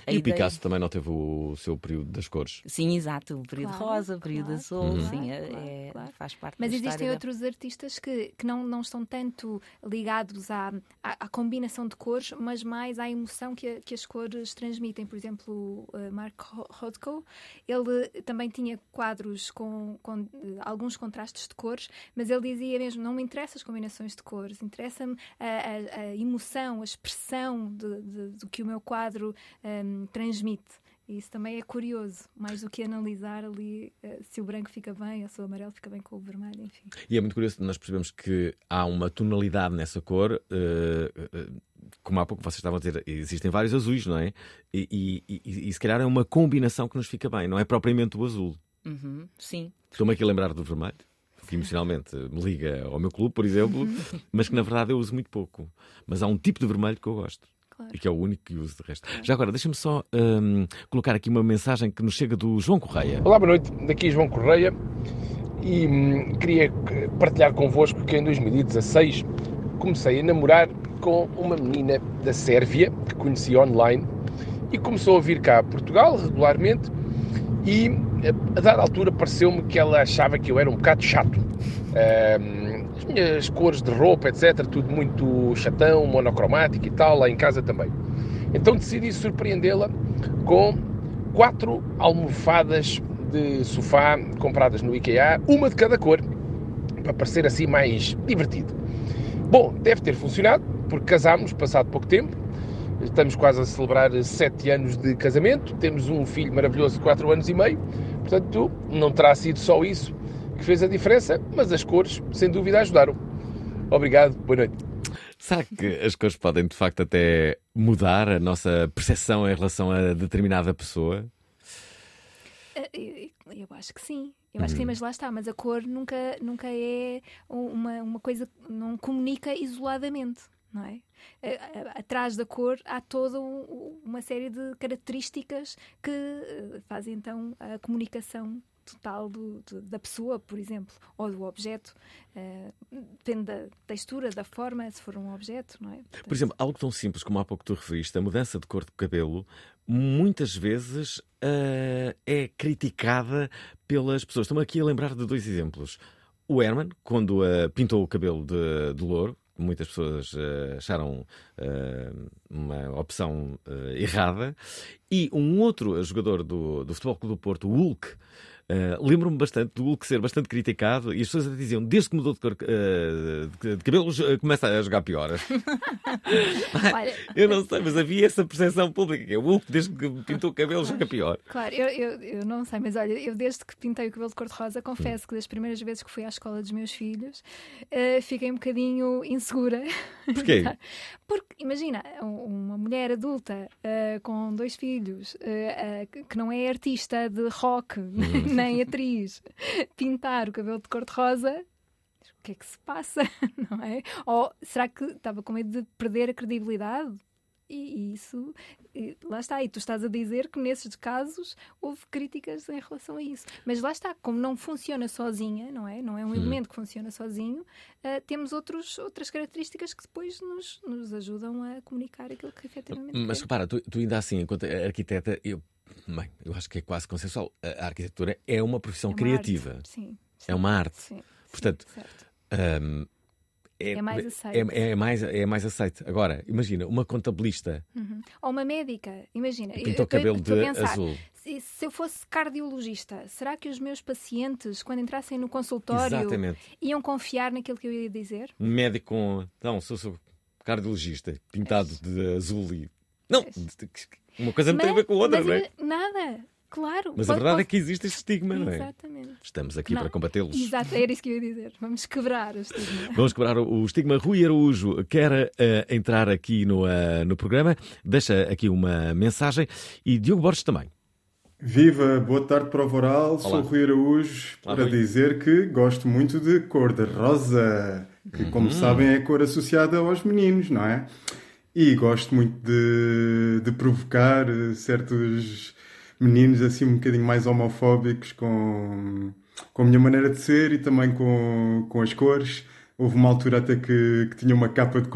A
e o
ideia-
Picasso também não teve o seu período das cores.
Sim, exato. O período
Claro,
rosa, o período
claro,
azul,
Uhum.
sim, é-
claro,
é-
claro.
faz parte
Mas
da
existem
história da-
outros artistas que, que não, não estão tanto ligados à, à, à combinação de cores, mas mais à emoção que, a- que as cores transmitem. Por exemplo, o uh, Mark Rothko, ele também tinha quadros com, com eh, alguns contrastes de cores, mas ele dizia mesmo: não me interessam as combinações de cores, interessa-me a, a- a emoção, a expressão de- de- do que o meu quadro hum, transmite. E isso também é curioso, mais do que analisar ali uh, se o branco fica bem ou se o amarelo fica bem com o vermelho, enfim.
E é muito curioso, nós percebemos que há uma tonalidade nessa cor. Uh, como há pouco vocês estavam a dizer, existem vários azuis, não é? E, e, e, e, se calhar é uma combinação que nos fica bem, não é propriamente o azul.
Uhum, sim.
Estou-me aqui a lembrar do vermelho, que emocionalmente me liga ao meu clube, por exemplo, mas que na verdade eu uso muito pouco. Mas há um tipo de vermelho que eu gosto. Claro. E que é o único que uso de resto. Já agora, deixa-me só um, colocar aqui uma mensagem que nos chega do João Correia.
Olá, boa noite. Daqui João Correia. E hum, queria partilhar convosco que em 2016 comecei a namorar com uma menina da Sérvia que conheci online e começou a vir cá a Portugal regularmente e a dada altura pareceu-me que ela achava que eu era um bocado chato. Um, as minhas cores de roupa, etc., tudo muito chatão, monocromático e tal, lá em casa também. Então decidi surpreendê-la com quatro almofadas de sofá compradas no IKEA, uma de cada cor, para parecer assim mais divertido. Bom, deve ter funcionado, porque casámos passado pouco tempo, estamos quase a celebrar sete anos de casamento, temos um filho maravilhoso de quatro anos e meio, portanto não terá sido só isso que fez a diferença, mas as cores sem dúvida ajudaram. Obrigado, boa noite.
Será que as cores podem de facto até mudar a nossa percepção em relação a determinada pessoa?
Eh, eu acho que sim. Eu acho que sim, uhum. mas lá está. Mas a cor nunca, nunca é uma, uma coisa, não comunica isoladamente, não é? Atrás da cor há toda uma série de características que eh, fazem então a comunicação total do, do, da pessoa, por exemplo, ou do objeto. Uh, depende da textura, da forma, se for um objeto, não é?
Portanto... Por exemplo, algo tão simples como há pouco tu referiste, a mudança de cor de cabelo, muitas vezes uh, é criticada pelas pessoas. Estou-me aqui a lembrar de dois exemplos. O Herman, quando uh, pintou o cabelo de, de louro, muitas pessoas uh, acharam uh, uma opção uh, errada. E um outro jogador do, do Futebol Clube do Porto, o Hulk, Uh, Lembro-me bastante do Hulk ser bastante criticado e as pessoas diziam, desde que mudou de, cor, uh, de, cabelos, uh, começa a jogar pior. eu não sei, mas havia essa percepção pública que é o Hulk, desde que pintou o cabelo, joga pior.
Claro, eu, eu, eu, não sei, mas olha, eu desde que pintei o cabelo de cor-de-rosa, confesso hum. que das primeiras vezes que fui à escola dos meus filhos, fiquei um bocadinho insegura.
Porquê?
Porque, imagina, uma mulher adulta com dois filhos que não é artista de rock. Hum nem atriz, pintar o cabelo de cor-de-rosa, o que é que se passa, não é? Ou será que estava com medo de perder a credibilidade? E isso, e lá está, e tu estás a dizer que nesses casos houve críticas em relação a isso. Mas lá está, como não funciona sozinha, não é? Não é um hum. elemento que funciona sozinho, uh, temos outros, outras características que depois nos, nos ajudam a comunicar aquilo que efetivamente.
Mas repara, tu, tu ainda assim, enquanto arquiteta, eu Bem, eu acho que é quase consensual. A arquitetura é uma profissão é uma criativa.
Arte. Sim,
sim, É uma arte.
Sim,
Portanto,
um, é, é, mais aceito.
É, é, mais, é mais aceito. Agora, imagina, uma contabilista.
Uhum. Ou uma médica. Imagina.
Pintou o cabelo de pensar, azul.
Se, se, eu fosse cardiologista, será que os meus pacientes, quando entrassem no consultório,
Exatamente.
iam confiar naquilo que eu ia dizer?
Um médico com. Não, sou, sou cardiologista, pintado de azul e. Não! Uma coisa não tem a ver com a outra, não é?
Nada. Claro.
Mas pode, a verdade pode... é que existe este estigma, não é?
Exatamente.
Estamos aqui não. para combatê-los.
Exato, era isso que eu ia dizer. Vamos quebrar o estigma.
Vamos quebrar o estigma. Rui Araújo quer uh, entrar aqui no, uh, no programa, deixa aqui uma mensagem e Diogo Borges também.
Viva, boa tarde para o Voral, Olá. sou Rui Araújo Olá, para Rui. dizer que gosto muito de cor de rosa, que uhum. como sabem é a cor associada aos meninos, não é? E gosto muito de, de provocar eh, certos meninos assim um bocadinho mais homofóbicos com, com a minha maneira de ser e também com, com as cores. Houve uma altura até que, que tinha uma capa de,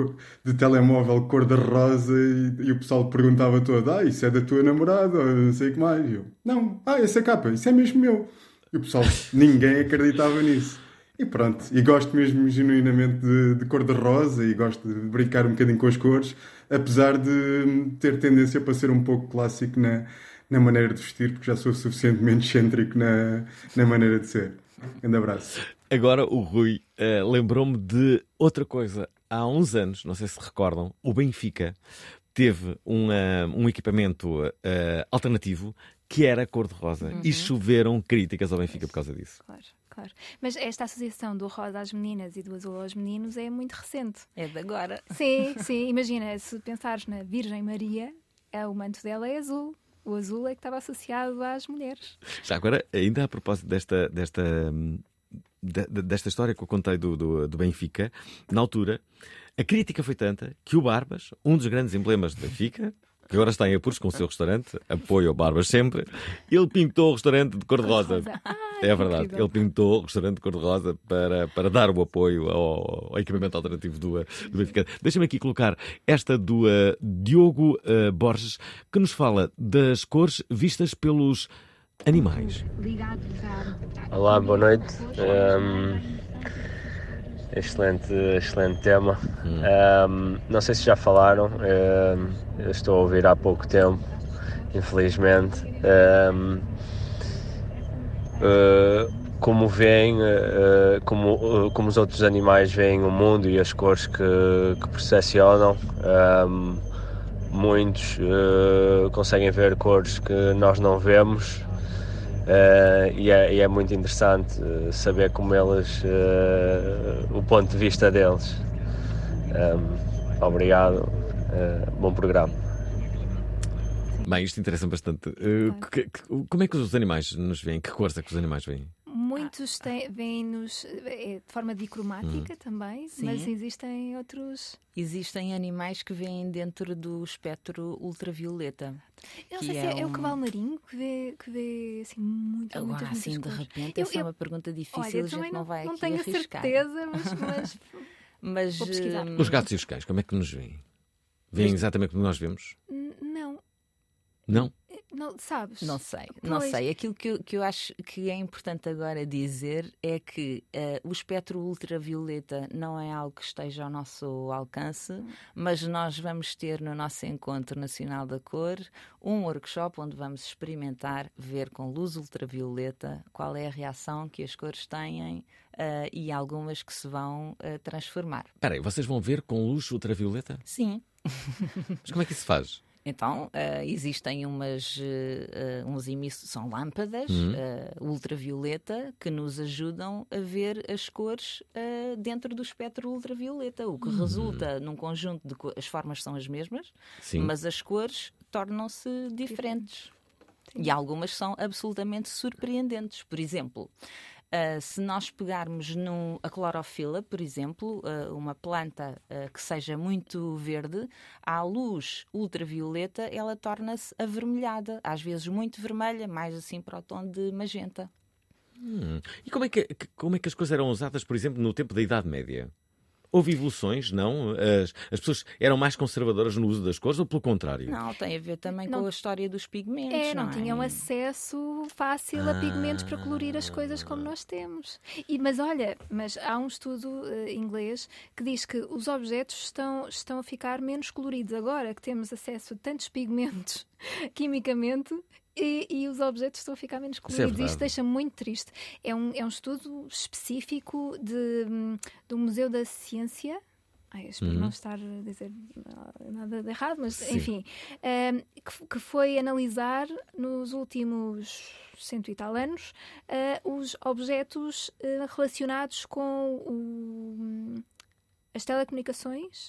de telemóvel cor-de-rosa e, e, o pessoal perguntava todo: Ah, isso é da tua namorada? Ou não sei o que mais. E eu: Não, ah, essa capa, isso é mesmo meu. E o pessoal, ninguém acreditava nisso. E pronto, e gosto mesmo genuinamente de, de cor-de-rosa e gosto de brincar um bocadinho com as cores, apesar de ter tendência para ser um pouco clássico na, na maneira de vestir, porque já sou suficientemente excêntrico na, na maneira de ser. Um abraço.
Agora o Rui uh, lembrou-me de outra coisa. Há uns anos, não sei se recordam, o Benfica teve um, ah, um equipamento uh, alternativo que era cor-de-rosa. Uhum. E choveram críticas ao Benfica por causa disso.
Claro. Claro. Mas esta associação do rosa às meninas e do azul aos meninos é muito recente.
É de agora.
Sim, sim. Imagina, se pensares na Virgem Maria, é, o manto dela é azul. O azul é que estava associado às mulheres.
Já agora, ainda a propósito desta, desta, desta história que eu contei do, do, do Benfica, na altura, a crítica foi tanta que o Barbas, um dos grandes emblemas do Benfica, que agora está em apuros com o seu restaurante, apoio ao Barbas sempre, ele pintou o restaurante de cor-de-rosa. É verdade, ele pintou o restaurante de cor-de-rosa para, para dar o apoio ao, ao equipamento alternativo do, do Benfica. Deixa-me aqui colocar esta do uh, Diogo uh, Borges, que nos fala das cores vistas pelos animais.
Olá, boa noite. Um, excelente, excelente tema. Hum. Um, não sei se já falaram, um, estou a ouvir há pouco tempo, infelizmente. Uh, como veem, uh, como, uh, como os outros animais veem o mundo e as cores que, que percepcionam. Um, muitos conseguem ver cores que nós não vemos Uh, e, é, e, é, muito interessante uh, saber como eles, uh, o ponto de vista deles. Um, obrigado, bom programa.
Bem, isto interessa bastante. como é que os animais nos veem? Que cores é que os animais veem?
Muitos vêm-nos é, de forma dicromática hum. também, Sim. mas existem outros.
Existem animais que vêm dentro do espectro ultravioleta.
Eu não sei é se é, um... é, o cavalo marinho que vê, que vê assim, muito,
Agora,
muitas,
assim,
muitas
de repente, eu, essa eu, é uma pergunta difícil, olha, a gente não, vai
não
aqui
tenho
arriscar.
certeza, mas. mas...
mas
hum,
Os gatos e os cães, como é que nos veem? Veem exatamente como nós vemos?
Não.
Não?
Não, sabes?
Não sei, pois. não sei. Aquilo que eu, que eu acho que é importante agora dizer é que uh, o espectro ultravioleta não é algo que esteja ao nosso alcance, mas nós vamos ter no nosso Encontro Nacional da Cor um workshop onde vamos experimentar ver com luz ultravioleta qual é a reação que as cores têm uh, e algumas que se vão uh, transformar.
Espera aí, vocês vão ver com luz ultravioleta?
Sim.
mas como é que isso se faz?
Então, uh, existem umas, uh, uns emissores, são lâmpadas uhum. uh, ultravioleta que nos ajudam a ver as cores dentro do espectro ultravioleta, o que uhum. resulta num conjunto de as formas são as mesmas, Sim. mas as cores tornam-se diferentes. Sim. E algumas são absolutamente surpreendentes. Por exemplo, Uh, se nós pegarmos no, a clorofila, por exemplo, uh, uma planta uh, que seja muito verde, à luz ultravioleta ela torna-se avermelhada, às vezes muito vermelha, mais assim para o tom de magenta.
Hum. E como é, que, como é que as coisas eram usadas, por exemplo, no tempo da Idade Média? Houve evoluções, não? As, as pessoas eram mais conservadoras no uso das cores ou pelo contrário?
Não, tem a ver também não, com a história dos pigmentos.
É,
não,
não é? tinham acesso fácil ah. a pigmentos para colorir as coisas como nós temos. E, mas olha, mas há um estudo uh, inglês que diz que os objetos estão, estão a ficar menos coloridos agora que temos acesso a tantos pigmentos quimicamente e, e, os objetos estão a ficar menos coloridos. É Isto deixa muito triste. É um, é um estudo específico de, do Museu da Ciência. Ai, espero uhum. não estar a dizer nada de errado, mas Sim. enfim, um, ehm, que, que, foi analisar nos últimos cento e tal anos uh, os objetos uh, relacionados com o, as telecomunicações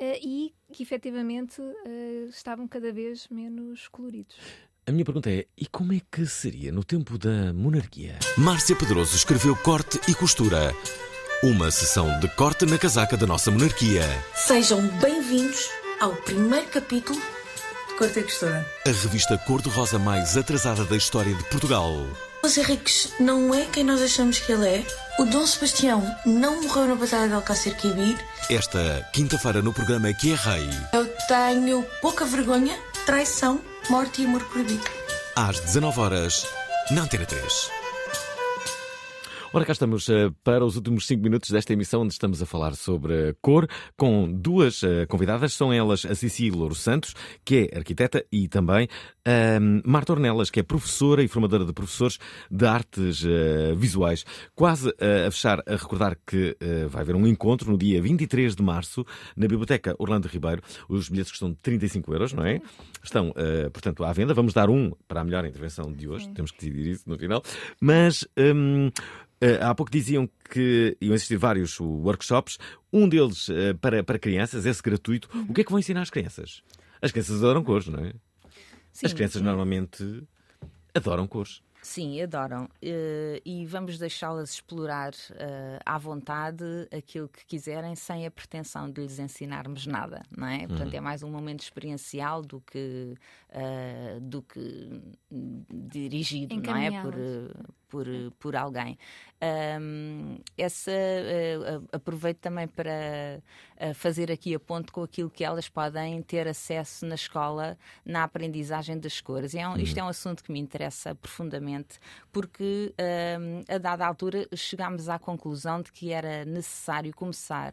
uh, e que efetivamente estavam cada vez menos coloridos.
A minha pergunta é: e como é que seria no tempo da monarquia?
Márcia Pedroso escreveu Corte e Costura. Uma sessão de corte na casaca da nossa monarquia.
Sejam bem-vindos ao primeiro capítulo de Corte e Costura.
A revista cor-de-rosa mais atrasada da história de Portugal.
Os Henriques não é quem nós achamos que ele é. O Dom Sebastião não morreu na Batalha de Alcácer Quibir.
Esta quinta-feira no programa Que é Rei.
Eu tenho pouca vergonha, traição Morte e Amor Proibido.
Às 19 horas na Antena 3.
Ora, cá estamos uh, para os últimos 5 minutos desta emissão, onde estamos a falar sobre cor, com duas uh, convidadas. São elas a Cecília Louro Santos, que é arquiteta, e também uh, Marta Ornelas, que é professora e formadora de professores de artes visuais. Quase a fechar, a recordar que vai haver um encontro no dia 23 de março, na Biblioteca Orlando Ribeiro. Os bilhetes custam 35 euros, não é? Estão, portanto, à venda. Vamos dar um para a melhor intervenção de hoje. Sim. Temos que decidir isso no final. Mas. Um, Uh, há pouco diziam que iam existir vários workshops, um deles uh, para, para crianças, esse gratuito. O que é que vão ensinar às crianças? As crianças adoram cores, não é? Sim, as crianças sim. normalmente adoram cores.
Sim, adoram. Uh, e vamos deixá-las explorar uh, à vontade aquilo que quiserem, sem a pretensão de lhes ensinarmos nada, não é? Uhum. Portanto, é mais um momento experiencial do que, uh, do que dirigido, não é? Por, por, por alguém. Um, essa uh, aproveito também para uh, fazer aqui a ponto com aquilo que elas podem ter acesso na escola na aprendizagem das cores. É um, Isto é um assunto que me interessa profundamente porque a dada altura chegámos à conclusão de que era necessário começar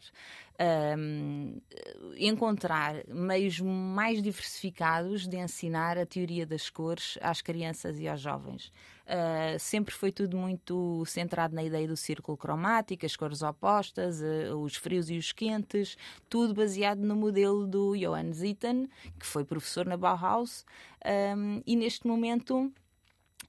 um, encontrar meios mais diversificados de ensinar a teoria das cores às crianças e aos jovens. Uh, sempre foi tudo muito centrado na ideia do círculo cromático, as cores opostas, uh, os frios e os quentes, tudo baseado no modelo do Johann Zitten, que foi professor na Bauhaus, um, e neste momento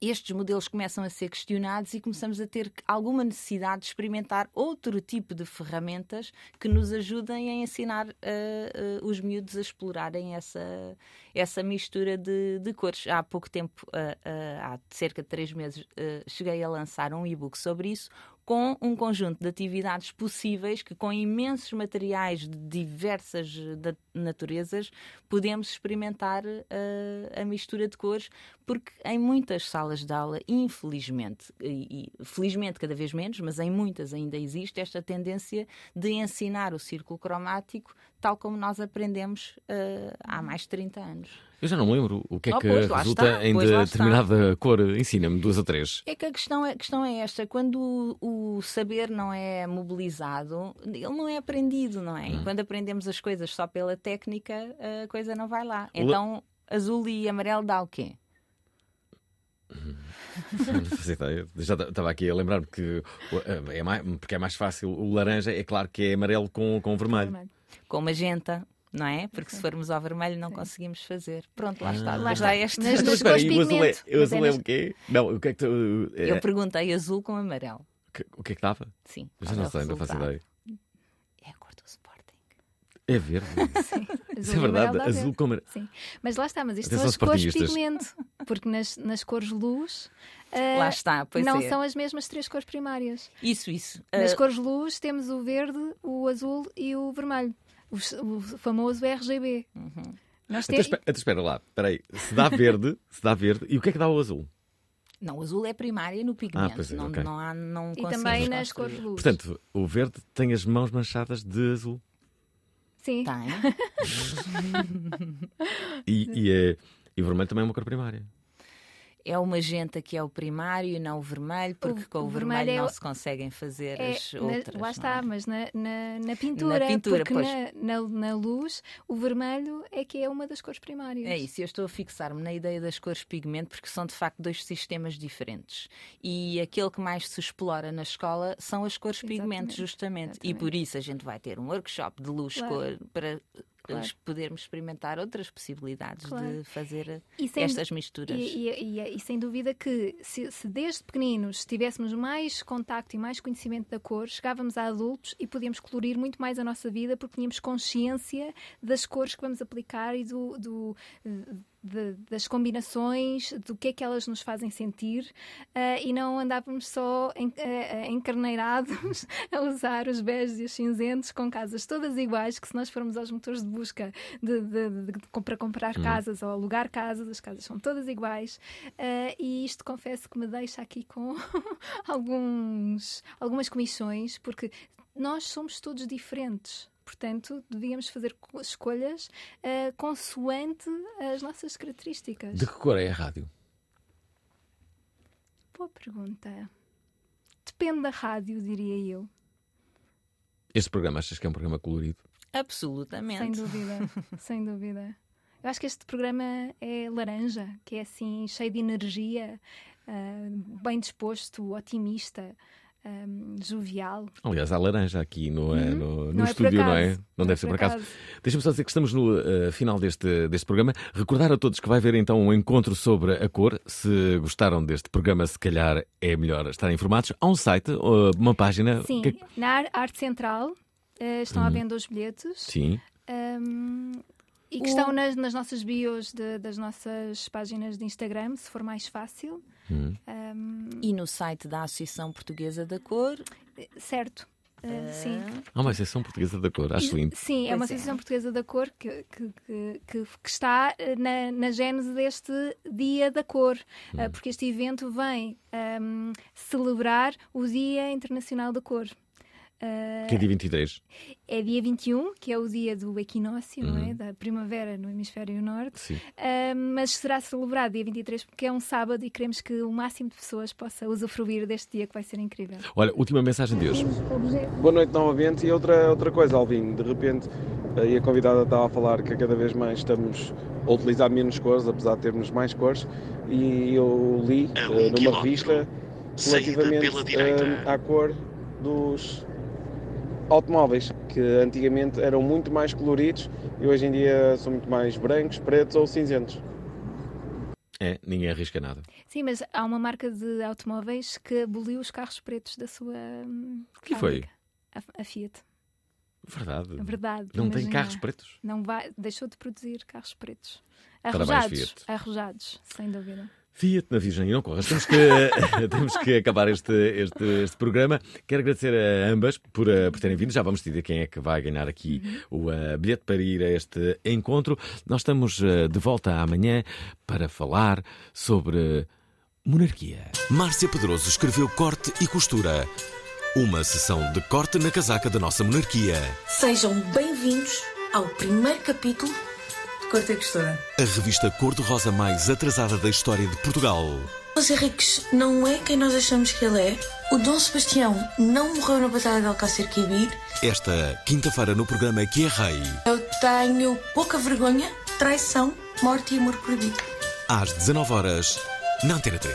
estes modelos começam a ser questionados e começamos a ter alguma necessidade de experimentar outro tipo de ferramentas que nos ajudem a ensinar uh, uh, os miúdos a explorarem essa, essa mistura de, de cores. Há pouco tempo, uh, há cerca de três meses, cheguei a lançar um e-book sobre isso, com um conjunto de atividades possíveis que, com imensos materiais de diversas naturezas, podemos experimentar uh, a mistura de cores, porque em muitas salas de aula, infelizmente, e, e felizmente cada vez menos, mas em muitas ainda existe esta tendência de ensinar o círculo cromático tal como nós aprendemos uh, há mais de 30 anos.
Eu já não me lembro o que é oh, que resulta está, em determinada cor. Ensina-me duas ou três.
É que a questão é, a questão é esta: quando o, o, saber não é mobilizado, ele não é aprendido, não é? Hum. E quando aprendemos as coisas só pela técnica, a coisa não vai lá. Então, azul e amarelo dá o quê?
não fazia ideia. Já estava aqui a lembrar-me que é mais, porque é mais fácil. O laranja é claro que é amarelo com, com vermelho.
Com magenta, não é? Porque se formos ao vermelho não conseguims fazer. Pronto, lá está. Ah. Lá está este. Mas,
mas aí, o azul é, o azul é o quê? Não, o que é que tu.
É... Eu perguntei azul com amarelo.
O que é que estava?
Sim.
Já não sei, não faço ideia.
É a cor do Sporting.
É verde. Sim. Isso é verdade, azul com amarelo.
Sim. Mas lá está, mas isto Atenção são as cores pigmento. Porque nas, nas cores luz.
Uh, lá está, pois
não
é.
são as mesmas três cores primárias.
Isso, isso.
Nas uh... cores luz temos o verde, o azul e o vermelho o, o famoso RGB. Uhum.
Nós então, espera, então, espera lá, espera aí. Se dá verde, se dá verde, e o que é que dá o azul?
Não, o azul é primária no pigmento. Ah, pois é, não, okay. não, há, não
e também nas cores luz.
Portanto, o verde tem as mãos manchadas de azul.
Sim.
Tem.
e, e, é, e vermelho também é uma cor primária
é o magenta que é o primário e não o vermelho, porque o, com o, vermelho, vermelho é não se conseguem fazer é, as outras.
Na, lá está, é? mas na, na, na, pintura, na pintura porque na, na, luz o vermelho é que é uma das cores primárias.
É isso, eu estou a fixar-me na ideia das cores pigmento porque são de facto dois sistemas diferentes. E aquele que mais se explora na escola são as cores pigmento, justamente. Exatamente. E por isso a gente vai ter um workshop de luz claro. cor para claro. podermos experimentar outras possibilidades claro. de fazer estas misturas.
E, e, e, e, sem dúvida que se, se, desde pequeninos tivéssemos mais contacto e mais conhecimento da cor, chegávamos a adultos e podíamos colorir muito mais a nossa vida porque tínhamos consciência das cores que vamos aplicar e do, do de, das combinações, do que é que elas nos fazem sentir uh, e não andávamos só en, uh, encarneirados a usar os beges e os cinzentos com casas todas iguais, que se nós formos aos motores de busca de, de, de, para comprar hum. casas ou alugar casas, as casas são todas iguais uh, e isto confesso que me deixa aqui com alguns, algumas comissões, porque nós somos todos diferentes. Portanto, devíamos fazer escolhas uh, consoante as nossas características.
De que cor é a rádio?
Boa pergunta. depende da rádio, diria eu.
Este programa, achas que é um programa colorido?
Absolutamente.
Sem dúvida, sem dúvida. Eu acho que este programa é laranja, que é assim, cheio de energia, uh, bem disposto, otimista. Um, jovial.
Aliás, há laranja aqui no, uhum. no, no não estúdio, é não é? Não, não deve ser por acaso. acaso. Deixa-me só dizer que estamos no uh, final deste, deste programa. Recordar a todos que vai haver então um encontro sobre a cor. Se gostaram deste programa, se calhar é melhor estarem informados. Há um site, uh, uma página.
Sim, que... na Arte Central uh, estão à venda os bilhetes.
Sim.
Um, e que o... estão nas, nas nossas bios de, das nossas páginas de Instagram, se for mais fácil.
Hum. Um... E no site da Associação Portuguesa da Cor.
Certo. Uh, sim.
Há uma Associação Portuguesa da Cor, acho lindo.
Sim, é uma Associação é. Portuguesa da Cor que, que, que, que está eh, na, na gênese deste Dia da Cor, hum. porque este evento vem um, celebrar o Dia Internacional da Cor.
Uh, que é dia 23?
É dia 21, que é o dia do equinócio, uhum. não é? Uhum. Da primavera no hemisfério norte.
Sim.
Uh, mas será celebrado dia 23 porque é um sábado e queremos que o máximo de pessoas possa usufruir deste dia que vai ser incrível.
Olha, última mensagem de hoje.
Boa noite novamente. E outra, outra coisa, Alvin, de repente, aí a convidada estava a falar que cada vez mais estamos a utilizar menos cores, apesar de termos mais cores, e eu li uh, numa revista relativamente à cor dos automóveis, que antigamente eram muito mais coloridos e hoje em dia são muito mais brancos, pretos ou cinzentos.
É, ninguém arrisca nada.
Sim, mas há uma marca de automóveis que aboliu os carros pretos da sua. Hum,
que foi?
A, a, Fiat.
Verdade.
É verdade.
Não tem carros pretos?
Não vai, deixou de produzir carros pretos. Arrojados, arrojados, sem dúvida.
Fiat na Virgem, não corras. Temos que, temos que acabar este, este, este programa. Quero agradecer a ambas por, uh, por terem vindo. Já vamos decidir quem é que vai ganhar aqui o uh, bilhete para ir a este encontro. Nós estamos uh, de volta amanhã para falar sobre monarquia.
Márcia Pedroso escreveu Corte e Costura. Uma sessão de corte na casaca da nossa monarquia.
Sejam bem-vindos ao primeiro capítulo Corte Costura.
A revista cor-de-rosa mais atrasada da história de Portugal.
Os Henriques não é quem nós achamos que ele é. O Dom Sebastião não morreu na Batalha de Alcácer Quibir.
Esta quinta-feira no programa Que é Rei.
Eu tenho pouca vergonha, traição, morte e amor proibido.
Às 19 horas na Antena 3.